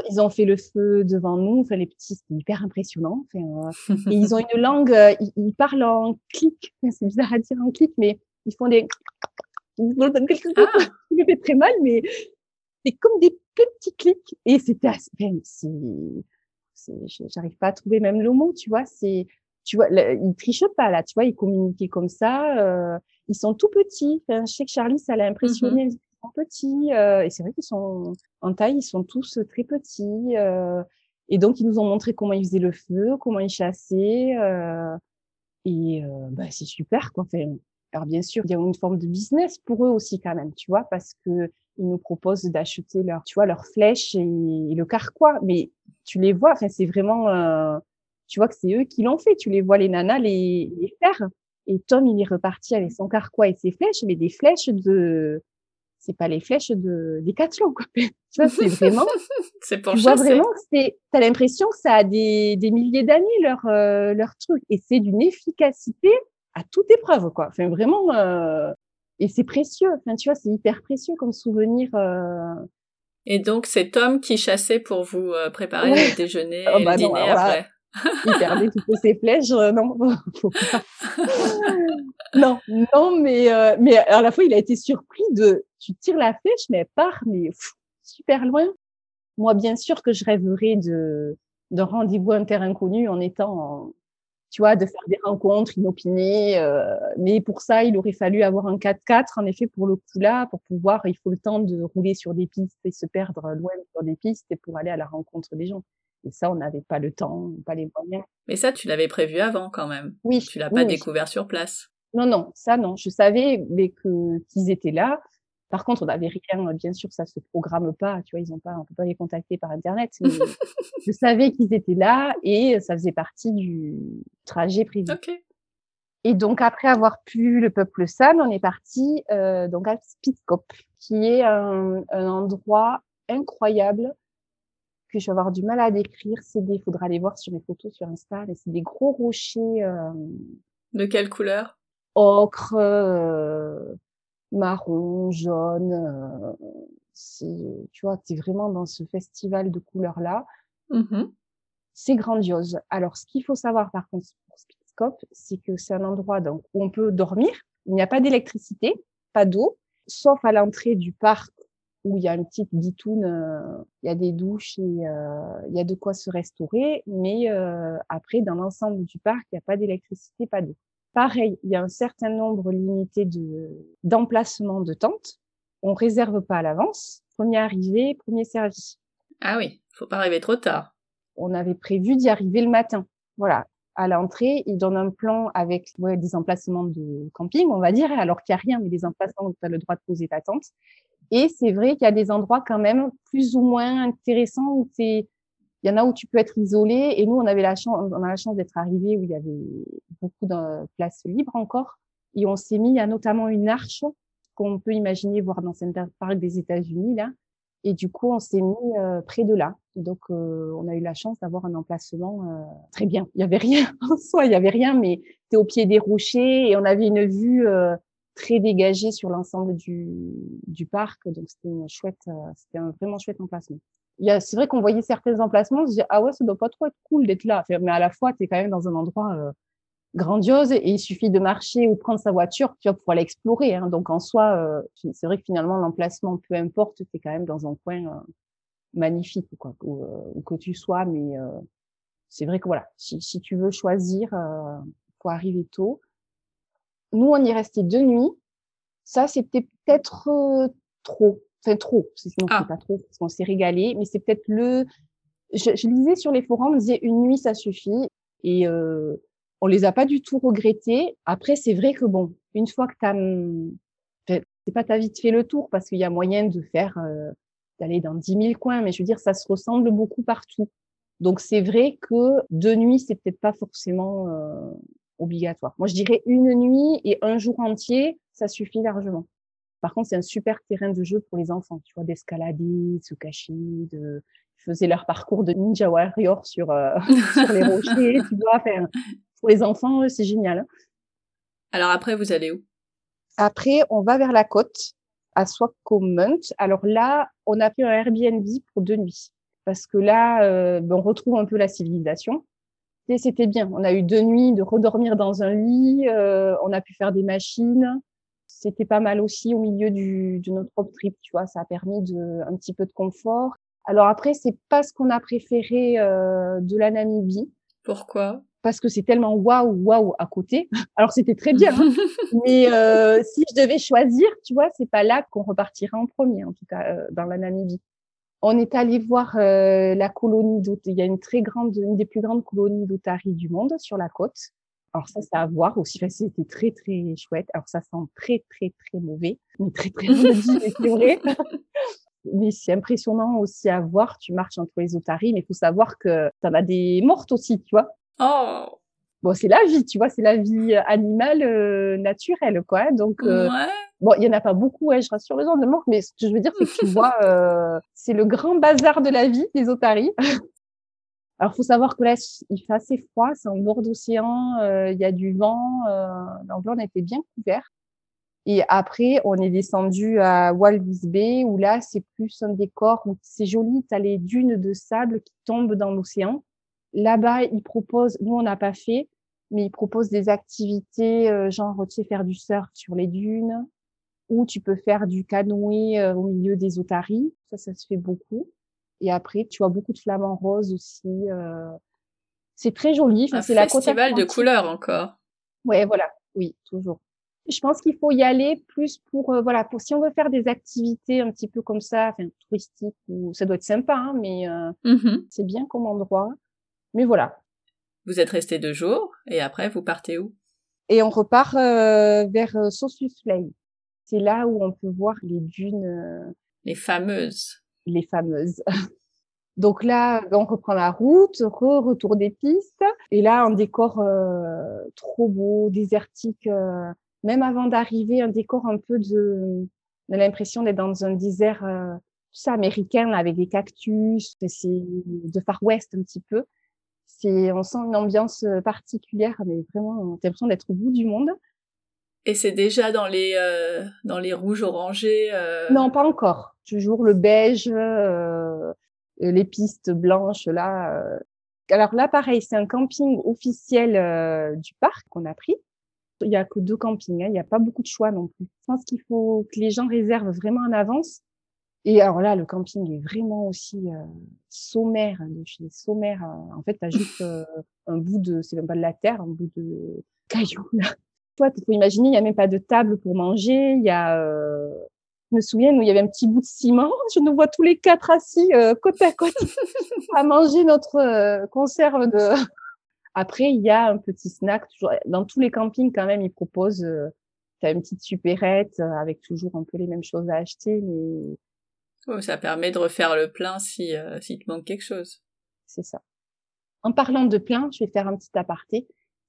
ils ont fait le feu devant nous. Enfin, les petits, c'était hyper impressionnant. Enfin, euh, et ils ont une langue, euh, ils, parlent en clic. c'est bizarre à dire en clic, mais ils font des. Ah. Ça fait très mal, mais c'est comme des petits clics. Et c'était assez. Enfin, j'arrive pas à trouver même le mot, tu vois. C'est, tu vois, ils trichent pas là, tu vois. Ils communiquaient comme ça. Euh, ils sont tout petits. Enfin, je sais que Charlie, ça l'a impressionné. Mm-hmm petits. Euh, et c'est vrai qu'ils sont en taille, ils sont tous très petits. Euh, et donc, ils nous ont montré comment ils faisaient le feu, comment ils chassaient. Euh, et bah, c'est super. Quoi. Enfin, alors bien sûr, il y a une forme de business pour eux aussi quand même, tu vois, parce que ils nous proposent d'acheter leur, tu vois, leurs flèches et, le carquois. Mais tu les vois, enfin, c'est vraiment, tu vois que c'est eux qui l'ont fait. Tu les vois les nanas les, les faire. Et Tom, il est reparti avec son carquois et ses flèches, mais des flèches de c'est pas les flèches de Decathlon quoi. tu vois, c'est vraiment c'est pour tu vois vraiment c'est t'as l'impression que ça a des, des milliers d'années leur euh, leur truc et c'est d'une efficacité à toute épreuve quoi. Enfin vraiment euh, et c'est précieux. Enfin tu vois, c'est hyper précieux comme souvenir euh... Et donc c'est Tom qui chassait pour vous euh, préparer le déjeuner oh, et le bah dîner après. Il perdait toutes ses flèches, euh, non, non, non, mais euh, mais à la fois il a été surpris de, tu tires la flèche, mais elle part, mais super loin. Moi, bien sûr que je rêverais de d'un rendez-vous inter inconnu en étant, tu vois, de faire des rencontres inopinées. Euh, mais pour ça, il aurait fallu avoir un 4x4. En effet, pour le coup là, pour pouvoir, il faut le temps de rouler sur des pistes et se perdre loin sur des pistes et pour aller à la rencontre des gens. Et ça, on n'avait pas le temps, pas les moyens. Mais ça, tu l'avais prévu avant quand même. Oui. Tu l'as pas découvert sur place. Non, non, ça non. Je savais mais que qu'ils étaient là. Par contre, on n'avait rien. Bien sûr, ça se programme pas. Tu vois, ils ont pas, on peut pas les contacter par internet. Mais je savais qu'ils étaient là et ça faisait partie du trajet prévu. Ok. Et donc après avoir pu le peuple San, on est parti euh, donc à Spitzkop, qui est un, un endroit incroyable je vais avoir du mal à décrire. C'est des, faudra aller voir sur mes photos sur Insta, c'est des gros rochers. Euh, de quelle couleur? Ocre, euh, marron, jaune. Euh, c'est, tu vois, es vraiment dans ce festival de couleurs là. Mm-hmm. C'est grandiose. Alors, ce qu'il faut savoir par contre pour Speedscope, c'est que c'est un endroit donc où on peut dormir. Il n'y a pas d'électricité, pas d'eau, sauf à l'entrée du parc où il y a une petite bitoune, euh, il y a des douches et euh, il y a de quoi se restaurer. Mais euh, après, dans l'ensemble du parc, il n'y a pas d'électricité, pas d'eau. Pareil, il y a un certain nombre limité de d'emplacements de tentes. On réserve pas à l'avance. Premier arrivé, premier servi. Ah oui, faut pas arriver trop tard. On avait prévu d'y arriver le matin. Voilà. À l'entrée, ils donnent un plan avec ouais, des emplacements de camping, on va dire, alors qu'il n'y a rien, mais des emplacements où tu as le droit de poser ta tente. Et c'est vrai qu'il y a des endroits quand même plus ou moins intéressants où c'est, il y en a où tu peux être isolé. Et nous, on avait la chance, on a la chance d'être arrivé où il y avait beaucoup de places libres encore. Et on s'est mis à notamment une arche qu'on peut imaginer voir dans Center Park des États-Unis là. Et du coup, on s'est mis euh, près de là. Donc, euh, on a eu la chance d'avoir un emplacement euh, très bien. Il y avait rien en soi, il y avait rien, mais c'était au pied des rochers et on avait une vue très dégagé sur l'ensemble du, du parc. Donc, c'était une chouette, euh, c'était un vraiment chouette emplacement. Il y a, c'est vrai qu'on voyait certains emplacements, on se dit, ah ouais, ça doit pas trop être cool d'être là. Mais à la fois, tu es quand même dans un endroit, euh, grandiose et il suffit de marcher ou prendre sa voiture, tu vas pouvoir l'explorer. Hein. Donc en soi, euh, c'est vrai que finalement l'emplacement, peu importe, tu es quand même dans un coin euh, magnifique quoi, où, que tu sois. Mais c'est vrai que voilà, si, si tu veux choisir, euh, faut arriver tôt. Nous, on y restait deux nuits. Ça, c'était peut-être trop. Enfin, trop. Sinon, ah. c'est pas trop parce qu'on s'est régalé. Mais c'est peut-être le je, je, lisais sur les forums, on disait une nuit ça suffit et euh, on les a pas du tout regrettés. Après, c'est vrai que bon, une fois que tu c'est pas ta vite fait le tour parce qu'il y a moyen de faire euh, d'aller dans 10 000 coins, mais je veux dire ça se ressemble beaucoup partout. Donc c'est vrai que deux nuits c'est peut-être pas forcément euh, obligatoire. Moi je dirais une nuit et un jour entier, ça suffit largement. Par contre, c'est un super terrain de jeu pour les enfants, tu vois, d'escalader, de se cacher, de faisaient leur parcours de Ninja Warrior sur, euh, sur les rochers, tu vois. Enfin, pour les enfants, c'est génial. Hein. Alors après, vous allez où? Après, on va vers la côte, à Swakopmund. Alors là, on a pris un Airbnb pour deux nuits. Parce que là, euh, ben, on retrouve un peu la civilisation. Et c'était bien. On a eu deux nuits de redormir dans un lit. Euh, on a pu faire des machines. C'était pas mal aussi au milieu du, de notre trip, tu vois. Ça a permis de, un petit peu de confort. Alors après, c'est pas ce qu'on a préféré euh, de la Namibie. Pourquoi? Parce que c'est tellement waouh, waouh à côté. Alors c'était très bien, hein. mais euh, si je devais choisir, tu vois, c'est pas là qu'on repartirait en premier, en tout cas euh, dans la Namibie. On est allé voir euh, la colonie d'Otari. Il y a une très grande, une des plus grandes colonies d'Otari du monde sur la côte. Alors ça, c'est à voir aussi. Enfin, c'était très très chouette. Alors ça sent très très très mauvais, mais très très c'est vrai mais c'est impressionnant aussi à voir. Tu marches entre les otaries, mais il faut savoir que tu en as des mortes aussi, tu vois. Oh Bon, c'est la vie, tu vois, c'est la vie animale euh, naturelle, quoi. Donc, euh, bon, il y en a pas beaucoup, ouais, je rassure les gens de mort, mais ce que je veux dire, c'est que tu vois, euh, c'est le grand bazar de la vie, les otaries. Alors, faut savoir que là, il fait assez froid, c'est en bord d'océan, il y a du vent, donc là, on était bien couvert. Et après, on est descendu à Walvis Bay, où là, c'est plus un décor où c'est joli. Tu as les dunes de sable qui tombent dans l'océan. Là-bas, ils proposent, nous, on n'a pas fait, mais ils proposent des activités, euh, genre, tu sais, faire du surf sur les dunes, ou tu peux faire du canoë euh, au milieu des otaries. Ça, ça se fait beaucoup. Et après, tu vois beaucoup de flamants roses aussi. Euh... C'est très joli. Enfin, c'est la festival de couleurs encore. Ouais, voilà. Oui, toujours je pense qu'il faut y aller plus pour euh, voilà pour si on veut faire des activités un petit peu comme ça enfin touristiques ou ça doit être sympa hein, mais euh, mmh c'est bien comme endroit mais voilà vous êtes resté deux jours et après vous partez où? Et on repart euh, vers euh, Lake c'est là où on peut voir les dunes les fameuses. les fameuses. Donc là on reprend la route re retour des pistes. Et là un décor trop beau désertique même avant d'arriver, un décor un peu de, on a l'impression d'être dans un désert, euh, tout américain avec des cactus, c'est de Far West un petit peu. C'est, on sent une ambiance euh, particulière, mais vraiment, on a l'impression d'être au bout du monde. Et c'est déjà dans les euh, dans les rouges orangés. Euh... Non, pas encore. Toujours le beige, euh, les pistes blanches là. Alors là, pareil, c'est un camping officiel du parc qu'on a pris. Il y a que deux campings, hein. il n'y a pas beaucoup de choix non plus. Je pense qu'il faut que les gens réservent vraiment en avance. Et alors là, le camping est vraiment aussi euh, sommaire, hein, de sommaire. Euh. en fait, tu as juste euh, un bout de, c'est même pas de la terre, un bout de caillou. Là. Toi, tu peux imaginer, il n'y a même pas de table pour manger. Il y a, je me souviens, nous, il y avait un petit bout de ciment. Je nous vois tous les quatre assis côte à côte à manger notre conserve de après, il y a un petit snack. Toujours, dans tous les campings, quand même, ils proposent euh, as une petite supérette euh, avec toujours un peu les mêmes choses à acheter. Mais... ça permet de refaire le plein si, euh, si te manque quelque chose. C'est ça. En parlant de plein, je vais faire un petit aparté.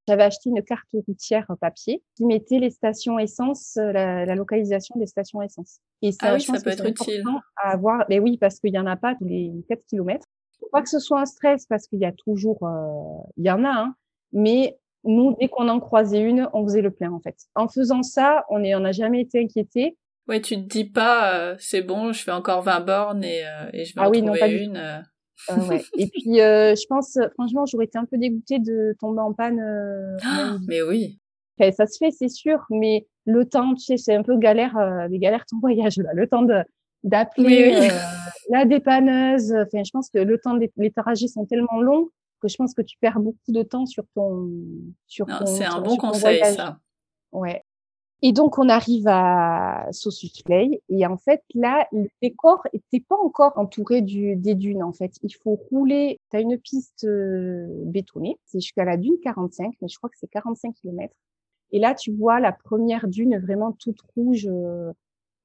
J'avais acheté une carte routière papier qui mettait les stations essence, euh, la, localisation des stations essence. Et ça, ah oui, ça peut être utile. À avoir, mais oui, parce qu'il y en a pas tous les 4 kilomètres pas que ce soit un stress parce qu'il y a toujours, euh, il y en a, hein, mais nous, dès qu'on en croisait une, on faisait le plein en fait. En faisant ça, on est, on n'a jamais été inquiété. Ouais, tu te dis pas, euh, c'est bon, je fais encore 20 bornes et, euh, et je vais ah en trouver une. ouais. Et puis, je pense, franchement, j'aurais été un peu dégoûtée de tomber en panne. Ah, mais oui. ça se fait, c'est sûr, mais le temps, tu sais, c'est un peu galère, euh, les galères ton voyage là, le temps de d'appeler euh, la dépanneuse. Enfin, je pense que le temps des les trajets sont tellement longs que je pense que tu perds beaucoup de temps sur ton sur ton. C'est un bon conseil ça. Ouais. Et donc on arrive à Sausus Play et en fait là le décor était pas encore entouré du, des dunes en fait. Il faut rouler. Tu as une piste euh, bétonnée, c'est jusqu'à la dune 45, mais je crois que c'est 45 km. Et là, tu vois la première dune vraiment toute rouge, euh,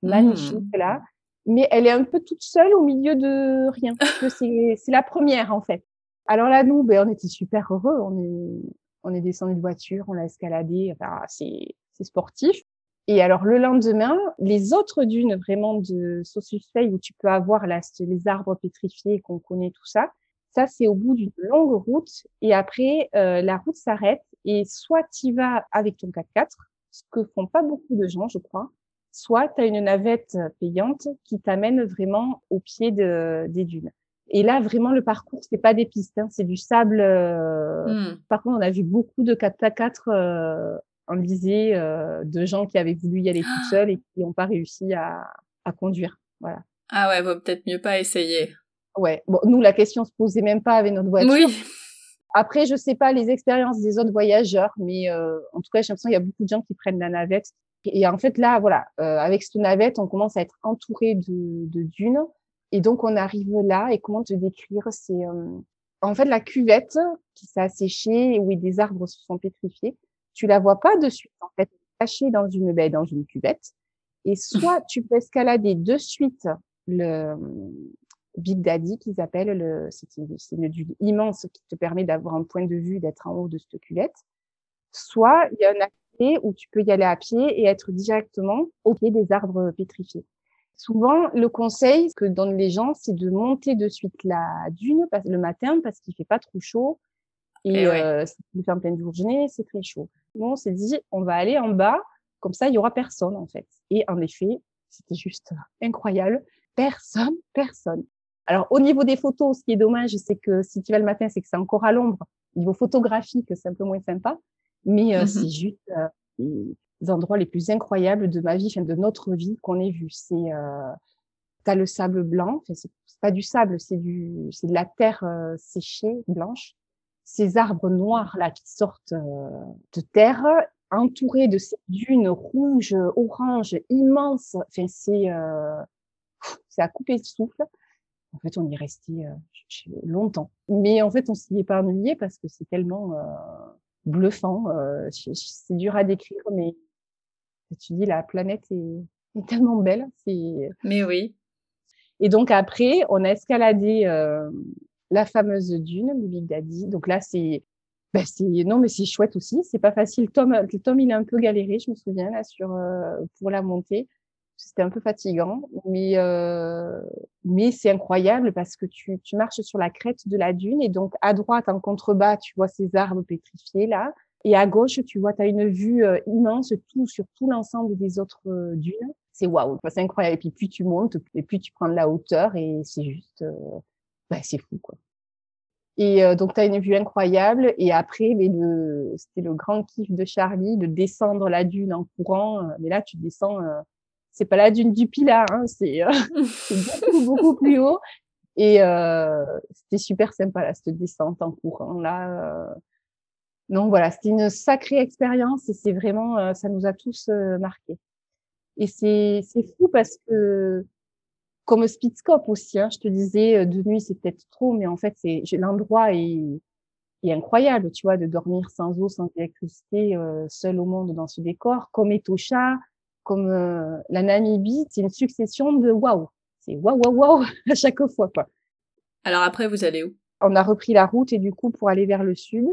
magnifique mmh. là. Mais elle est un peu toute seule au milieu de rien. c'est la première en fait. Alors là, nous, ben, on était super heureux. On est, on est descendu de voiture, on l'a escaladé. Enfin, c'est, c'est sportif. Et alors le lendemain, les autres dunes vraiment de Sausus où tu peux avoir là, les arbres pétrifiés qu'on connaît tout ça, ça c'est au bout d'une longue route. Et après, euh, la route s'arrête et soit tu vas avec ton 4x4, ce que font pas beaucoup de gens, je crois, soit tu as une navette payante qui t'amène vraiment au pied de, des dunes. Et là, vraiment, le parcours, c'est pas des pistes, hein, c'est du sable. Euh... Hmm. Par contre, on a vu beaucoup de 4x4 euh, enlisés euh, de gens qui avaient voulu y aller tout seuls et qui n'ont pas réussi à, à conduire. Voilà. Ah ouais, vaut peut-être mieux pas essayer. Ouais. Bon, nous, la question se posait même pas avec notre voiture. Oui. Après, je sais pas les expériences des autres voyageurs, mais euh, en tout cas, j'ai l'impression qu'il y a beaucoup de gens qui prennent la navette. Et en fait, là, voilà, euh, avec cette navette, on commence à être entouré de, de, dunes. Et donc, on arrive là. Et comment te décrire C'est en fait la cuvette qui s'est asséchée, où des arbres se sont pétrifiés. Tu la vois pas de suite, en fait, cachée dans une baie, dans une cuvette. Et soit tu peux escalader de suite le, Big Daddy qu'ils appellent. Le, c'est une, une dune immense qui te permet d'avoir un point de vue, d'être en haut de cette culette. Soit il y a un accès où tu peux y aller à pied et être directement au pied des arbres pétrifiés. Souvent, le conseil que donnent les gens, c'est de monter de suite la dune le matin parce qu'il fait pas trop chaud. Et, et ouais. euh, si tu fais en pleine journée, c'est très chaud. On s'est dit, on va aller en bas, comme ça, il y aura personne, en fait. Et en effet, c'était juste incroyable. Personne, personne. Alors, au niveau des photos, ce qui est dommage, c'est que si tu vas le matin, c'est que c'est encore à l'ombre. Niveau photographique, c'est un peu moins sympa. Mais euh, mmh c'est juste euh, les endroits les plus incroyables de ma vie, enfin, de notre vie qu'on ait vu. C'est, euh, t'as le sable blanc. Enfin, c'est pas du sable, c'est du, c'est de la terre euh, séchée, blanche. Ces arbres noirs là qui sortent euh, de terre, entourés de ces dunes rouges, oranges, immenses. Enfin, c'est, c'est à couper le souffle. En fait, on y est resté euh, longtemps. Mais en fait, on s'y est pas ennuyé parce que c'est tellement euh, bluffant. Euh, c'est dur à décrire, mais tu dis la planète est, est tellement belle. C'est. Mais oui. Et donc après, on a escaladé euh, la fameuse dune, le Big Daddy. Donc là, c'est bah c'est non mais c'est chouette aussi c'est pas facile Tom Tom il a un peu galéré je me souviens là sur euh, pour la montée c'était un peu fatigant, mais euh, mais c'est incroyable parce que tu, tu marches sur la crête de la dune et donc à droite en contrebas tu vois ces arbres pétrifiés là et à gauche tu vois tu as une vue euh, immense tout sur tout l'ensemble des autres dunes. C'est waouh, c'est incroyable. Et puis plus tu montes et plus tu prends de la hauteur et c'est juste bah, c'est fou quoi. Et euh, donc, tu as une vue incroyable. Et après, mais c'était le grand kiff de Charlie de descendre la dune en courant. Mais là, tu descends c'est pas la dune du Pilat, hein, c'est euh, beaucoup, beaucoup plus haut. Et euh, c'était super sympa là, cette descente en courant là. Euh. Donc voilà, c'était une sacrée expérience et c'est vraiment, euh, ça nous a tous euh, marqués. Et c'est c'est fou parce que comme Speedscope aussi, hein, je te disais de nuit c'est peut-être trop, mais en fait c'est l'endroit est, est incroyable, tu vois, de dormir sans eau, sans électricité, seul au monde dans ce décor, comme Etosha, comme euh, la Namibie, c'est une succession de waouh. C'est waouh, waouh, waouh à chaque fois, quoi. Alors après, vous allez où? On a repris la route et du coup, pour aller vers le sud,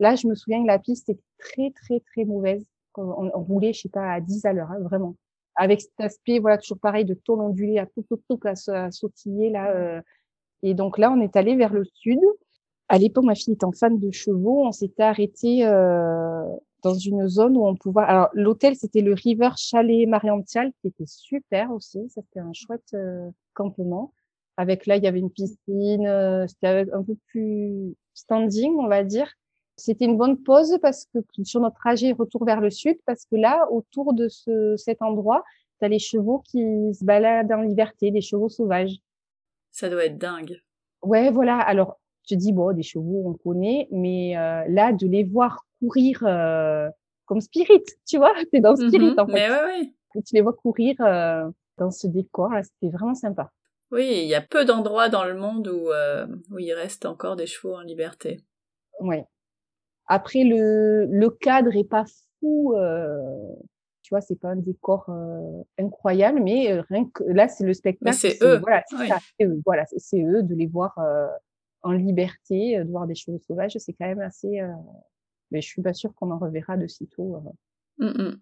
là, je me souviens que la piste était très, très, très mauvaise. On, on roulait, je sais pas, à 10 à l'heure, hein, vraiment. Avec cet aspect, voilà, toujours pareil, de tôle ondulé à tout, tout, tout, à, sautiller, là. Euh. Et donc là, on est allé vers le sud. À l'époque, ma fille étant fan de chevaux, on s'était arrêté euh, dans une zone où on pouvait. Alors l'hôtel c'était le River Chalet Mariantial qui était super aussi. C'était un chouette euh, campement Avec là, il y avait une piscine, c'était un peu plus standing, on va dire. C'était une bonne pause parce que sur notre trajet retour vers le sud, parce que là, autour de ce, cet endroit, tu as les chevaux qui se baladent en liberté, des chevaux sauvages. Ça doit être dingue. Ouais, voilà. Alors, tu dis, bon, des chevaux, on connaît, mais euh, là, de les voir courir euh, comme Spirit, tu vois, t'es dans Spirit, mm-hmm. en fait. Mais ouais, ouais. Tu les vois courir euh, dans ce décor, c'était vraiment sympa. Oui, il y a peu d'endroits dans le monde où, où il reste encore des chevaux en liberté. Oui, après, le, le cadre est pas fou. Euh, tu vois, c'est pas un décor euh, incroyable, mais euh, rien que là, c'est le spectacle. c'est eux. Voilà, c'est eux. Voilà, c'est eux de les voir euh, en liberté, de voir des choses sauvages. C'est quand même assez. mais je suis pas sûre qu'on en reverra de sitôt. Mmh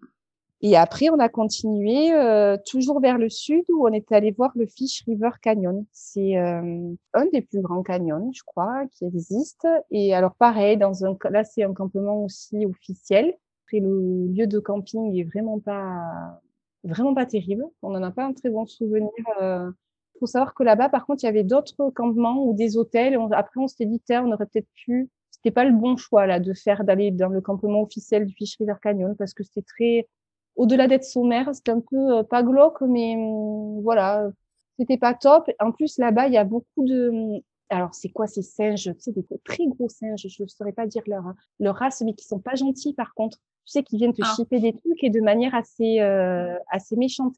et après, on a continué euh, toujours vers le sud où on est allé voir le Fish River Canyon. C'est euh, un des plus grands canyons, je crois, qui existe. Et alors pareil, dans un là c'est un campement aussi officiel. Après le lieu de camping est vraiment pas vraiment pas terrible. On n'en a pas un très bon souvenir. Euh. faut savoir que là-bas, par contre, il y avait d'autres campements ou des hôtels. après, on s'était dit, on aurait peut-être pu. C'était pas le bon choix là de faire d'aller dans le campement officiel du Fish River Canyon parce que c'était très au-delà d'être sommaire, c'était un peu euh, pas glauque, mais hum, voilà, c'était pas top. En plus, là-bas, il y a beaucoup de, hum, alors c'est quoi ces singes? Tu sais, des très gros singes, je ne saurais pas dire leur leur race, mais qui sont pas gentils par contre. Tu sais, qui viennent te ah. chipper des trucs et de manière assez euh, assez méchante.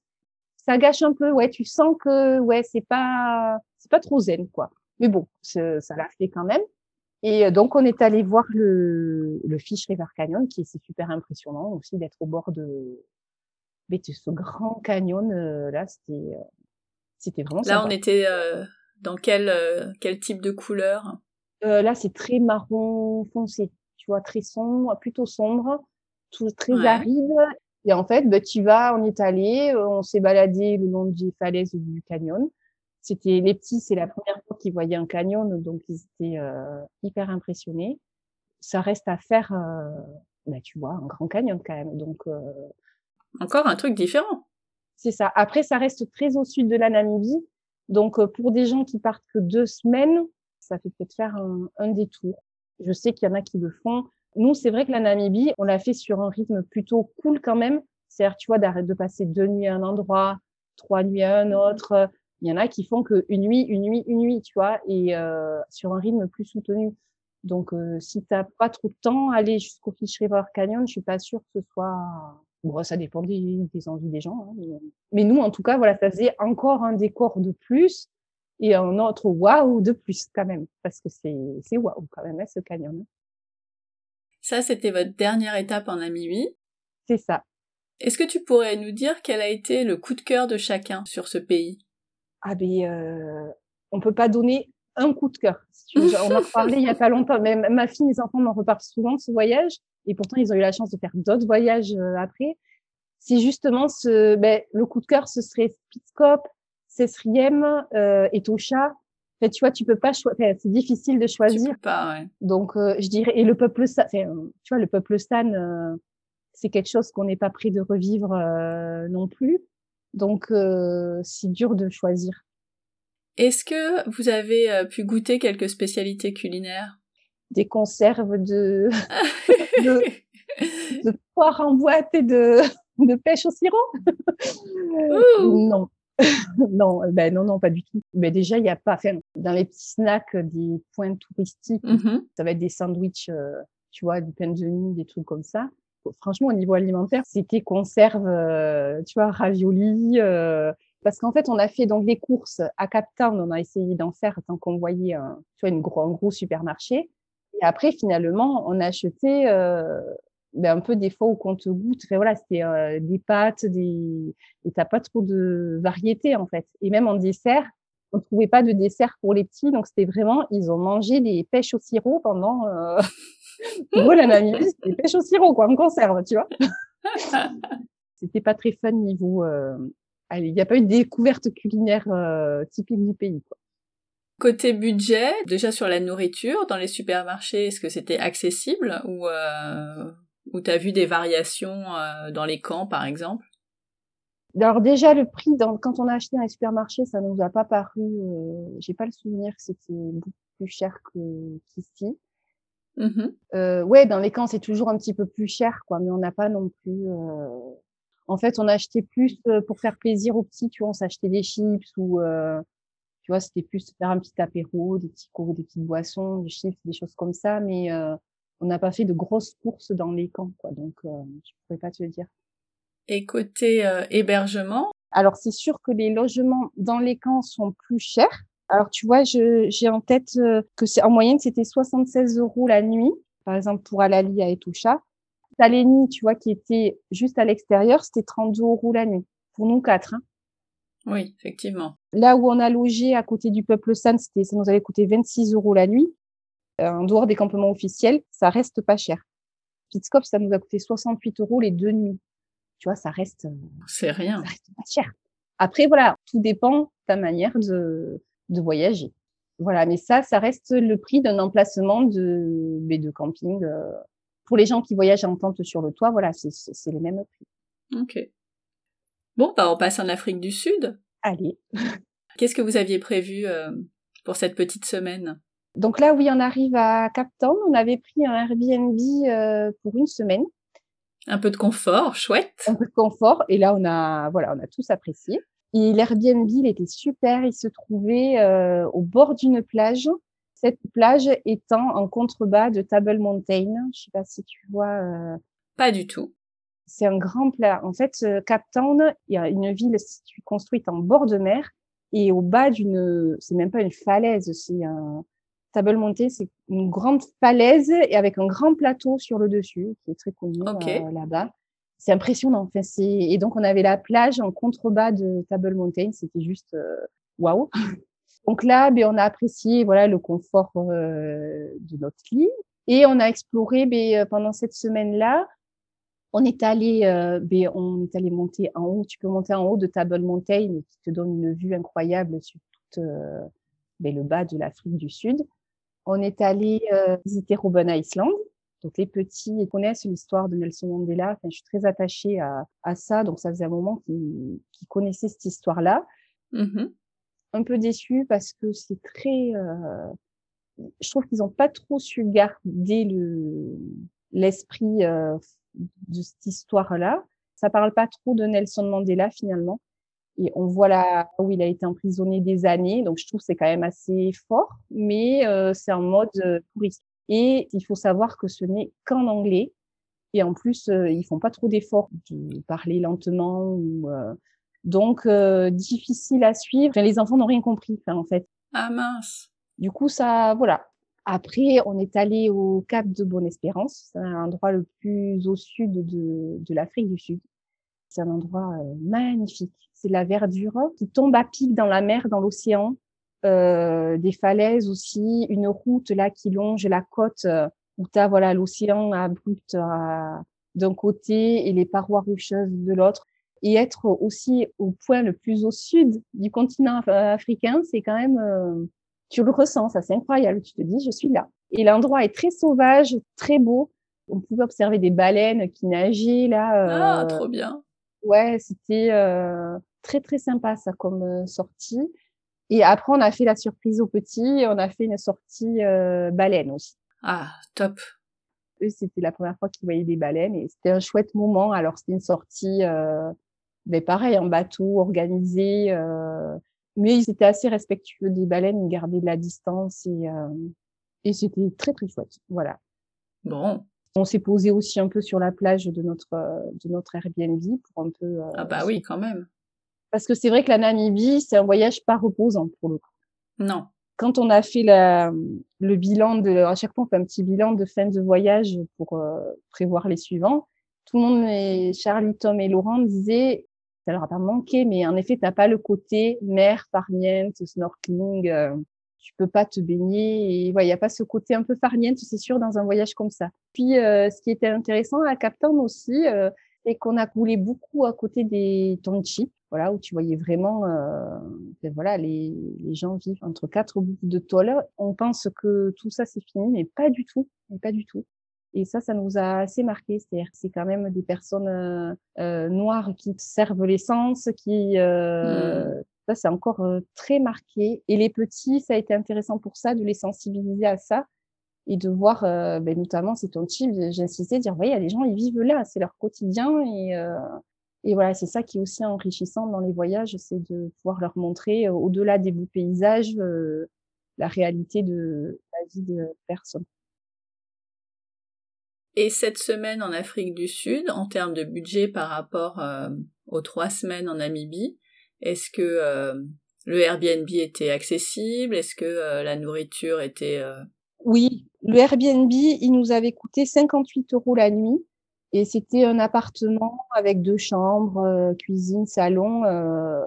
Ça gâche un peu, ouais. Tu sens que ouais, c'est pas c'est pas trop zen quoi. Mais bon, ça l'a fait quand même. Et euh, donc, on est allé voir le, le Fish River Canyon, qui est super impressionnant aussi d'être au bord de, de ce grand canyon. Euh, là, c'était, euh, c'était vraiment Là, on était dans quel, quel type de couleur? Là, c'est très marron foncé, tu vois, très sombre, plutôt sombre, tout très aride. Et en fait, bah, tu vas, on est allé, on s'est baladé le long des falaises du canyon. C'était les petits, c'est la première fois qu'ils voyaient un canyon, donc ils étaient euh, hyper impressionnés. Ça reste à faire, euh, bah, tu vois, un grand canyon quand même. Donc euh, encore un truc différent. C'est ça. Après, ça reste très au sud de la Namibie, donc euh, pour des gens qui partent que deux semaines, ça fait peut-être faire un, un détour. Je sais qu'il y en a qui le font. Nous, c'est vrai que la Namibie, on l'a fait sur un rythme plutôt cool quand même. C'est-à-dire, tu vois, d'arrêter de passer deux nuits à un endroit, trois nuits à un autre il y en a qui font que une nuit, une nuit, une nuit, tu vois, et euh, sur un rythme plus soutenu. Donc, euh, si t'as pas trop de temps, aller jusqu'au Fish River Canyon, je suis pas sûre que ce soit. Bon, ça dépend des, des envies des gens. Hein, mais... nous, en tout cas, voilà, ça faisait encore un décor de plus et un autre waouh de plus quand même, parce que c'est c'est waouh quand même hein, ce canyon. Ça, c'était votre dernière étape en Namibie. C'est ça. Est-ce que tu pourrais nous dire quel a été le coup de cœur de chacun sur ce pays? Ah ben, euh, on peut pas donner un coup de cœur. on en a parlé il y a pas longtemps. Mais ma fille, mes enfants m'en reparlent souvent de ce voyage, et pourtant ils ont eu la chance de faire d'autres voyages euh, après. C'est justement ce, ben, le coup de cœur, ce serait Spitzkop, Sesriem euh, et Tosha. En tu vois, tu peux pas choisir. c'est difficile de choisir. Tu peux pas, ouais. Donc, euh, je dirais, et le peuple, tu vois, le peuple Stan, euh, c'est quelque chose qu'on n'est pas prêt de revivre non plus. Donc, euh, c'est dur de choisir. Est-ce que vous avez euh, pu goûter quelques spécialités culinaires? Des conserves de, de, de poire en boîte et de, de pêche au sirop? Non. non, ben non, non, pas du tout. Mais déjà, il n'y a pas, enfin, dans les petits snacks des points touristiques, mm-hmm. ça va être des sandwichs, euh, tu vois, du pain de mie, des trucs comme ça franchement, au niveau alimentaire, c'était conserve, euh, tu vois, ravioli. Euh, parce qu'en fait, on a fait donc les courses à Cap Town, on a essayé d'en faire tant qu'on voyait un, tu vois, gros, un gros supermarché. Et après, finalement, on a acheté euh, ben, un peu des fois au compte-gouttes. Enfin, voilà, c'était des pâtes, des... et t'as pas trop de variété en fait. Et même en dessert, on trouvait pas de dessert pour les petits, donc c'était vraiment, ils ont mangé des pêches au sirop pendant Pour la Namibie, c'était pêche au sirop, quoi, en conserve, tu vois. c'était pas très fun niveau. Euh... Allez, il n'y a pas eu de découverte culinaire euh, typique du pays, quoi. Côté budget, déjà sur la nourriture, dans les supermarchés, est-ce que c'était accessible ou euh, ou t'as vu des variations euh, dans les camps, par exemple? Alors déjà le prix dans, quand on a acheté dans les supermarchés, ça nous a pas paru. Euh, J'ai pas le souvenir que c'était beaucoup plus cher qu'ici. Mmh euh, ouais, dans les camps c'est toujours un petit peu plus cher, quoi, mais on n'a pas non plus. Euh... En fait, on a acheté plus euh, pour faire plaisir aux petits. Tu vois, on s'achetait des chips ou euh, tu vois, c'était plus faire un petit apéro, des petits des petites boissons, des chips, des choses comme ça, mais euh, on n'a pas fait de grosses courses dans les camps, quoi. Donc, je pourrais pas te le dire. Et côté euh, hébergement? Alors, c'est sûr que les logements dans les camps sont plus chers. Alors, tu vois, j'ai en tête euh, que c'est en moyenne, c'était 76 euros la nuit, par exemple pour Alali à Etoucha. Saleni, tu vois, qui était juste à l'extérieur, c'était 32 euros la nuit. Pour nous quatre. Hein. Oui, effectivement. Là où on a logé à côté du Peuple San, c'était, ça nous avait coûté 26 euros la nuit. Euh, en dehors des campements officiels, ça reste pas cher. Pitscope, ça nous a coûté 68 euros les deux nuits tu vois, ça reste. C'est rien. Ça reste pas cher. Après, voilà, tout dépend de ta manière de, de voyager. Voilà, mais ça, ça reste le prix d'un emplacement de, de camping. Euh, pour les gens qui voyagent en tente sur le toit, voilà, c'est le même prix. Ok. Bon, bah, on passe en Afrique du Sud. Allez. Qu'est-ce que vous aviez prévu euh, pour cette petite semaine? Donc là, oui, on arrive à Cap Town. On avait pris un Airbnb euh, pour une semaine. Un peu de confort, chouette. Un peu de confort. Et là, on a, voilà, on a tous apprécié. Et l'Airbnb, il était super. Il se trouvait euh, au bord d'une plage. Cette plage étant en contrebas de Table Mountain. Je sais pas si tu vois. Euh... Pas du tout. C'est un grand plat. En fait, euh, Cap Town, il y a une ville construite en bord de mer et au bas d'une, c'est même pas une falaise, c'est un, Table Mountain, c'est une grande falaise et avec un grand plateau sur le dessus, qui est très connu euh, là-bas. C'est impressionnant. Enfin, c'est et donc on avait la plage en contrebas de Table Mountain. C'était juste euh, waouh. donc là, ben, on a apprécié voilà le confort euh, de notre lit et on a exploré ben, pendant cette semaine-là. On est allé, ben, on est allé monter en haut. Tu peux monter en haut de Table Mountain, qui te donne une vue incroyable sur tout ben, le bas de l'Afrique du Sud. On est allé euh, visiter Robben Island. Donc les petits connaissent l'histoire de Nelson Mandela. Enfin, je suis très attachée à, à ça, donc ça faisait un moment qu'ils connaissaient cette histoire-là. Mm-hmm. Un peu déçu parce que c'est très. Euh, je trouve qu'ils n'ont pas trop su garder le l'esprit euh, de cette histoire-là. Ça parle pas trop de Nelson Mandela finalement. Et on voit là où il a été emprisonné des années. Donc, je trouve que c'est quand même assez fort, mais euh, c'est en mode euh, touriste. Et il faut savoir que ce n'est qu'en anglais. Et en plus, euh, ils font pas trop d'efforts de parler lentement. Ou, euh, donc, difficile à suivre. les enfants n'ont rien compris, en fait. Ah mince. Du coup, ça, voilà. Après, on est allé au Cap de Bonne-Espérance. C'est un endroit le plus au sud de, de l'Afrique du Sud. C'est un endroit magnifique c'est la verdure qui tombe à pic dans la mer, dans l'océan, euh, des falaises aussi, une route là qui longe la côte euh, où tu as voilà l'océan abrupt euh, d'un côté et les parois rocheuses de l'autre. Et être aussi au point le plus au sud du continent africain, c'est quand même, euh, tu le ressens, ça c'est incroyable. Tu te dis, je suis là. Et l'endroit est très sauvage, très beau. On pouvait observer des baleines qui nageaient là. Ah, trop bien. Ouais, c'était très très sympa ça comme sortie. Et après, on a fait la surprise aux petits, on a fait une sortie euh, baleine aussi. Ah, top. Eux, c'était la première fois qu'ils voyaient des baleines et c'était un chouette moment. Alors, c'était une sortie, euh, mais pareil, en bateau, organisé. Euh, mais ils étaient assez respectueux des baleines, ils gardaient de la distance et, euh, et c'était très très chouette. Voilà. Bon. On s'est posé aussi un peu sur la plage de notre de notre Airbnb pour un peu. ah bah oui, quand même. Parce que c'est vrai que la Namibie, c'est un voyage pas reposant pour le coup. Non. Quand on a fait la, le bilan de, à chaque fois on fait un petit bilan de fin de voyage pour euh, prévoir les suivants. Tout le monde, et Charlie, Tom et Laurent disaient, ça leur a pas manqué, mais en effet, t'as pas le côté mer, farniente, snorkeling, euh, tu peux pas te baigner et il y a pas ce côté un peu farniente, c'est sûr, dans un voyage comme ça. Puis, euh, ce qui était intéressant à Cap Town aussi, c'est qu'on a coulé beaucoup à côté des townships voilà, où tu voyais vraiment, euh, ben voilà, les, les, gens vivent entre quatre bouts de tôle. On pense que tout ça c'est fini, mais pas du tout, mais pas du tout. Et ça, ça nous a assez marqué. C'est-à-dire que c'est quand même des personnes euh, euh noires qui servent l'essence, qui mmh. ça c'est encore très marqué. Et les petits, ça a été intéressant pour ça de les sensibiliser à ça et de voir, ben, notamment c'est ton type, j'ai insisté, dire voyez, il y a des gens ils vivent là, c'est leur quotidien et et voilà, c'est ça qui est aussi enrichissant dans les voyages, c'est de pouvoir leur montrer au-delà des beaux paysages la réalité de la vie de personnes. Et cette semaine en Afrique du Sud, en termes de budget par rapport euh, aux trois semaines en Namibie, est-ce que euh, le Airbnb était accessible? Est-ce que euh, la nourriture était... Oui, le Airbnb, il nous avait coûté 58 euros la nuit. Et c'était un appartement avec deux chambres, cuisine, salon,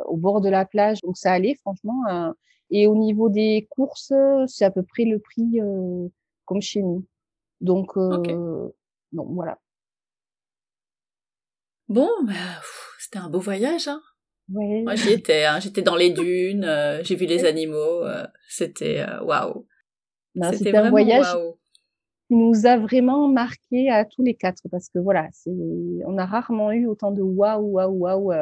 au bord de la plage. Donc ça allait, franchement. et au niveau des courses, c'est à peu près le prix comme chez nous. Donc, euh, non, voilà. Bon, bah, c'était un beau voyage. Hein. Ouais. Moi, j'y étais. Hein. J'étais dans les dunes, euh, j'ai vu les animaux. Euh, c'était waouh. C'était un voyage qui nous a vraiment marqué à tous les quatre parce que voilà, c'est, on a rarement eu autant de waouh, waouh, waouh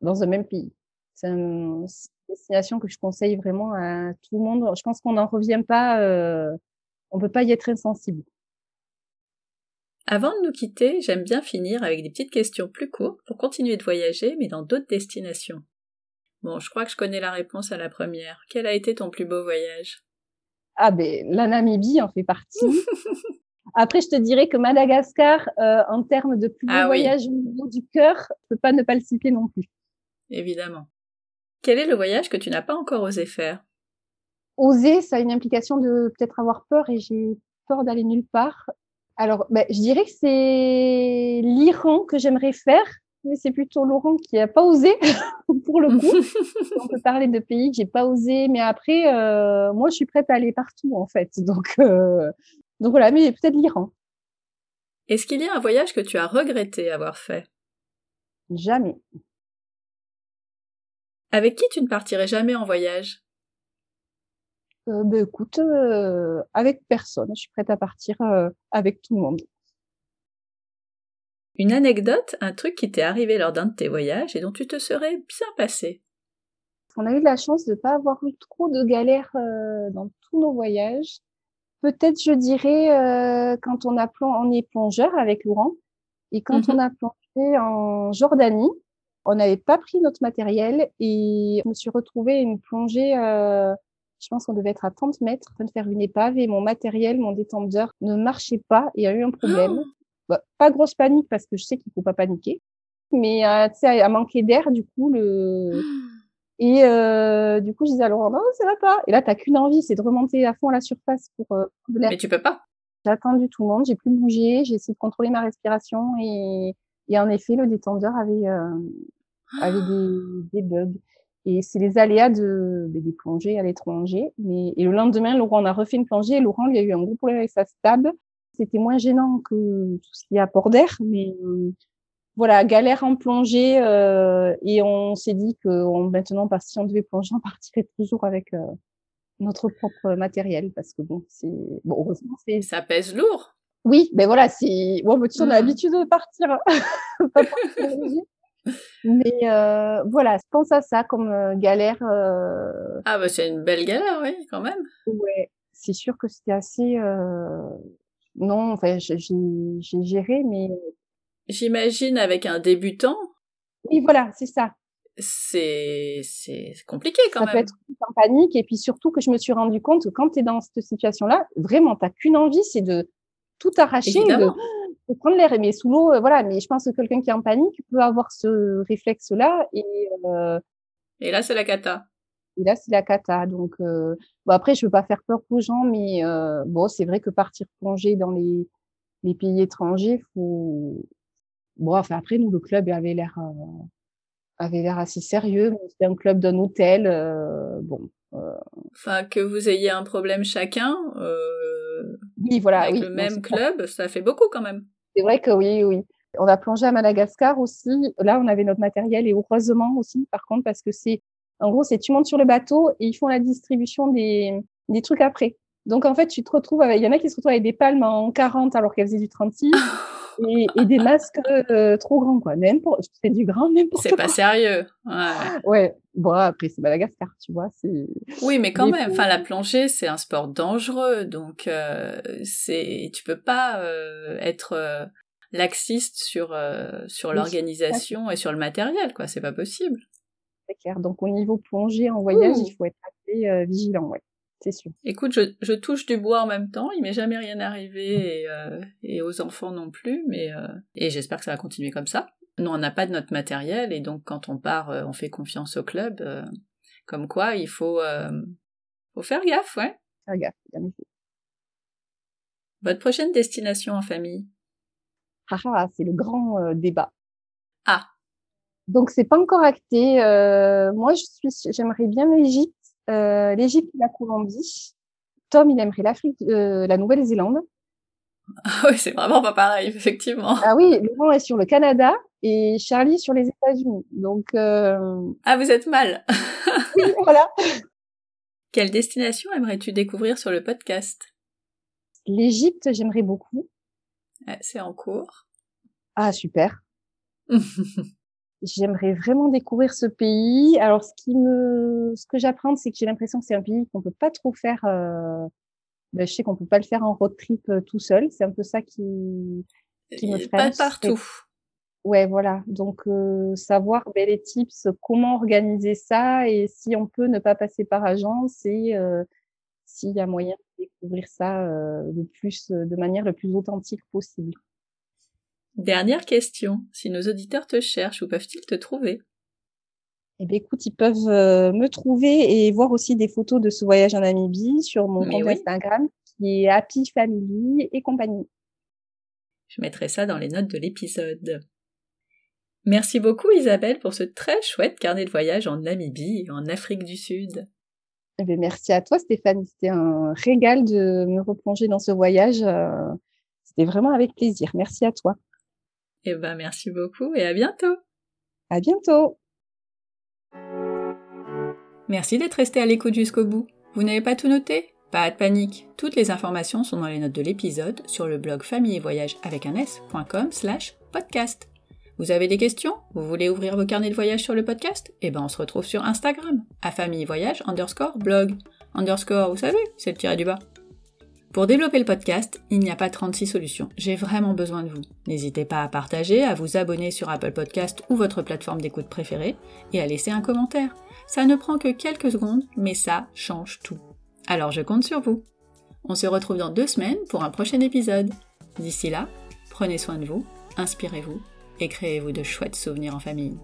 dans un même pays. C'est une destination que je conseille vraiment à tout le monde. Je pense qu'on n'en revient pas. on peut pas y être insensible. Avant de nous quitter, j'aime bien finir avec des petites questions plus courtes pour continuer de voyager, mais dans d'autres destinations. Bon, je crois que je connais la réponse à la première. Quel a été ton plus beau voyage? Ah ben, la Namibie en fait partie. Après, je te dirais que Madagascar, euh, en termes de plus beau ah voyage au niveau du cœur, je peux pas ne pas le citer non plus. Évidemment. Quel est le voyage que tu n'as pas encore osé faire? Oser, ça a une implication de peut-être avoir peur et j'ai peur d'aller nulle part. Alors, ben, je dirais que c'est l'Iran que j'aimerais faire, mais c'est plutôt Laurent qui a pas osé pour le coup. On peut parler de pays que j'ai pas osé, mais après, euh, moi, je suis prête à aller partout en fait. Donc, euh, donc voilà, mais peut-être l'Iran. Est-ce qu'il y a un voyage que tu as regretté avoir fait? Jamais. Avec qui tu ne partirais jamais en voyage? Euh, ben, écoute, avec personne, je suis prête à partir avec tout le monde. Une anecdote, un truc qui t'est arrivé lors d'un de tes voyages et dont tu te serais bien passé. On a eu la chance de ne pas avoir eu trop de galères dans tous nos voyages. Peut-être, je dirais, quand on, a on est plongeur avec Laurent et quand mhm. on a plongé en Jordanie, on n'avait pas pris notre matériel et je me suis retrouvée une plongée je pense qu'on devait être à 30 mètres, en train de faire une épave et mon matériel, mon détendeur ne marchait pas. Il y a eu un problème. Oh bah, pas grosse panique parce que je sais qu'il faut pas paniquer, mais euh, tu sais, à manquer d'air, du coup, le et euh, du coup, je disais à Laurent, non, ça va pas. Et là, t'as qu'une envie, c'est de remonter à fond à la surface pour euh, Mais tu peux pas. J'ai attendu tout le monde, j'ai plus bougé, j'ai essayé de contrôler ma respiration et, et en effet, le détendeur avait euh, avait des, des bugs. Et c'est les aléas de, des plongées à l'étranger. Mais, et le lendemain, Laurent, on a refait une plongée et Laurent, lui, a eu un gros problème avec sa stable. C'était moins gênant que tout ce qui est à port d'air, mais voilà, galère en plongée. Euh, et on s'est dit que on, maintenant, parce si on devait plonger, on partirait toujours avec euh, notre propre matériel parce que bon, c'est bon, heureusement, c'est ça pèse lourd. Oui, ben voilà, c'est bon, tu on a mmh. l'habitude de partir. pas mais euh, voilà, je pense à ça comme euh, galère. Euh... Ah bah c'est une belle galère, oui, quand même. Ouais, c'est sûr que c'était assez. Euh... Non, enfin, j'ai géré, mais. J'imagine avec un débutant. Oui, voilà, c'est ça. C'est c'est compliqué quand même. Ça peut être en panique et puis surtout que je me suis rendu compte que quand tu es dans cette situation-là, vraiment, t'as qu'une envie, c'est de tout arracher, de, prendre l'air. Mais sous l'eau, euh, voilà. Mais je pense que quelqu'un qui est en panique peut avoir ce réflexe-là. Et, euh, et là, c'est la cata. Et là, c'est la cata. Donc, euh, bon, après, je veux pas faire peur aux gens, mais euh, bon, c'est vrai que partir plonger dans les, les pays étrangers, faut. Bon, enfin, après, nous, le club avait l'air euh, avait l'air assez sérieux. C'était un club d'un hôtel. bon. Enfin, que vous ayez un problème chacun. oui, voilà. Avec oui, le même club, ça fait beaucoup quand même. C'est vrai que oui, oui. On a plongé à Madagascar aussi. Là, on avait notre matériel et heureusement aussi, par contre, parce que c'est, en gros, c'est tu montes sur le bateau et ils font la distribution des, des trucs après. Donc en fait, tu te retrouves avec, il y en a qui se retrouvent avec des palmes en 40 alors qu'elles faisaient du 36 et, et, des masques euh, trop grands quoi. C'est du grand n'importe C'est pas sérieux. Ouais. ouais. Bon après c'est Madagascar, tu vois. Oui, mais quand même. Enfin, la plongée c'est un sport dangereux, donc euh, c'est tu peux pas euh, être euh, laxiste sur sur l'organisation et sur le matériel quoi. C'est pas possible. C'est clair. Donc au niveau plongée en voyage, il faut être assez vigilant. Ouais c'est sûr. Écoute, je, je, touche du bois en même temps, il m'est jamais rien arrivé et, euh, et aux enfants non plus, mais euh, et j'espère que ça va continuer comme ça. Nous, on n'a pas de notre matériel et donc quand on part, euh, on fait confiance au club. Euh, comme quoi, il faut, faut faire gaffe, ouais. Faire gaffe, bien Votre prochaine destination en famille? Ah ah, c'est le grand débat. Ah. Donc c'est pas encore acté. moi, je suis, j'aimerais bien l'Égypte euh, l'Égypte et la Colombie. Tom, il aimerait l'Afrique, euh, la Nouvelle-Zélande. Ah oui, c'est vraiment pas pareil, effectivement. Ah oui, Laurent est sur le Canada et Charlie sur les États-Unis. Donc. Euh... Ah, vous êtes mal. oui, voilà. Quelle destination aimerais-tu découvrir sur le podcast? L'Égypte, j'aimerais beaucoup. c'est en cours. Ah, super. J'aimerais vraiment découvrir ce pays. Alors, ce qui me, ce que j'apprends, c'est que j'ai l'impression que c'est un pays qu'on peut pas trop faire. Euh... Ben, je sais qu'on peut pas le faire en road trip euh, tout seul. C'est un peu ça qui, qui me freine. Pas partout. Ouais, voilà. Donc, euh, savoir ben, les tips, comment organiser ça et si on peut ne pas passer par agence et euh, s'il y a moyen de découvrir ça euh, le plus, de manière le plus authentique possible. Dernière question, si nos auditeurs te cherchent, où peuvent-ils te trouver? Eh bien, écoute, ils peuvent euh, me trouver et voir aussi des photos de ce voyage en Namibie sur mon compte Instagram qui est Happy Family et compagnie. Je mettrai ça dans les notes de l'épisode. Merci beaucoup Isabelle pour ce très chouette carnet de voyage en Namibie et en Afrique du Sud. Eh bien, merci à toi Stéphane, c'était un régal de me replonger dans ce voyage. Euh, c'était vraiment avec plaisir. Merci à toi. Eh ben, merci beaucoup et à bientôt. À bientôt. Merci d'être resté à l'écoute jusqu'au bout. Vous n'avez pas tout noté? Pas de panique. Toutes les informations sont dans les notes de l'épisode sur le blog famille et voyage avec un s.com slash podcast. Vous avez des questions? Vous voulez ouvrir vos carnets de voyage sur le podcast? Eh ben on se retrouve sur Instagram, à famille voyage underscore blog. Underscore, vous savez, c'est le tiré du bas. Pour développer le podcast, il n'y a pas 36 solutions. J'ai vraiment besoin de vous. N'hésitez pas à partager, à vous abonner sur Apple Podcast ou votre plateforme d'écoute préférée et à laisser un commentaire. Ça ne prend que quelques secondes, mais ça change tout. Alors je compte sur vous. On se retrouve dans deux semaines pour un prochain épisode. D'ici là, prenez soin de vous, inspirez-vous et créez-vous de chouettes souvenirs en famille.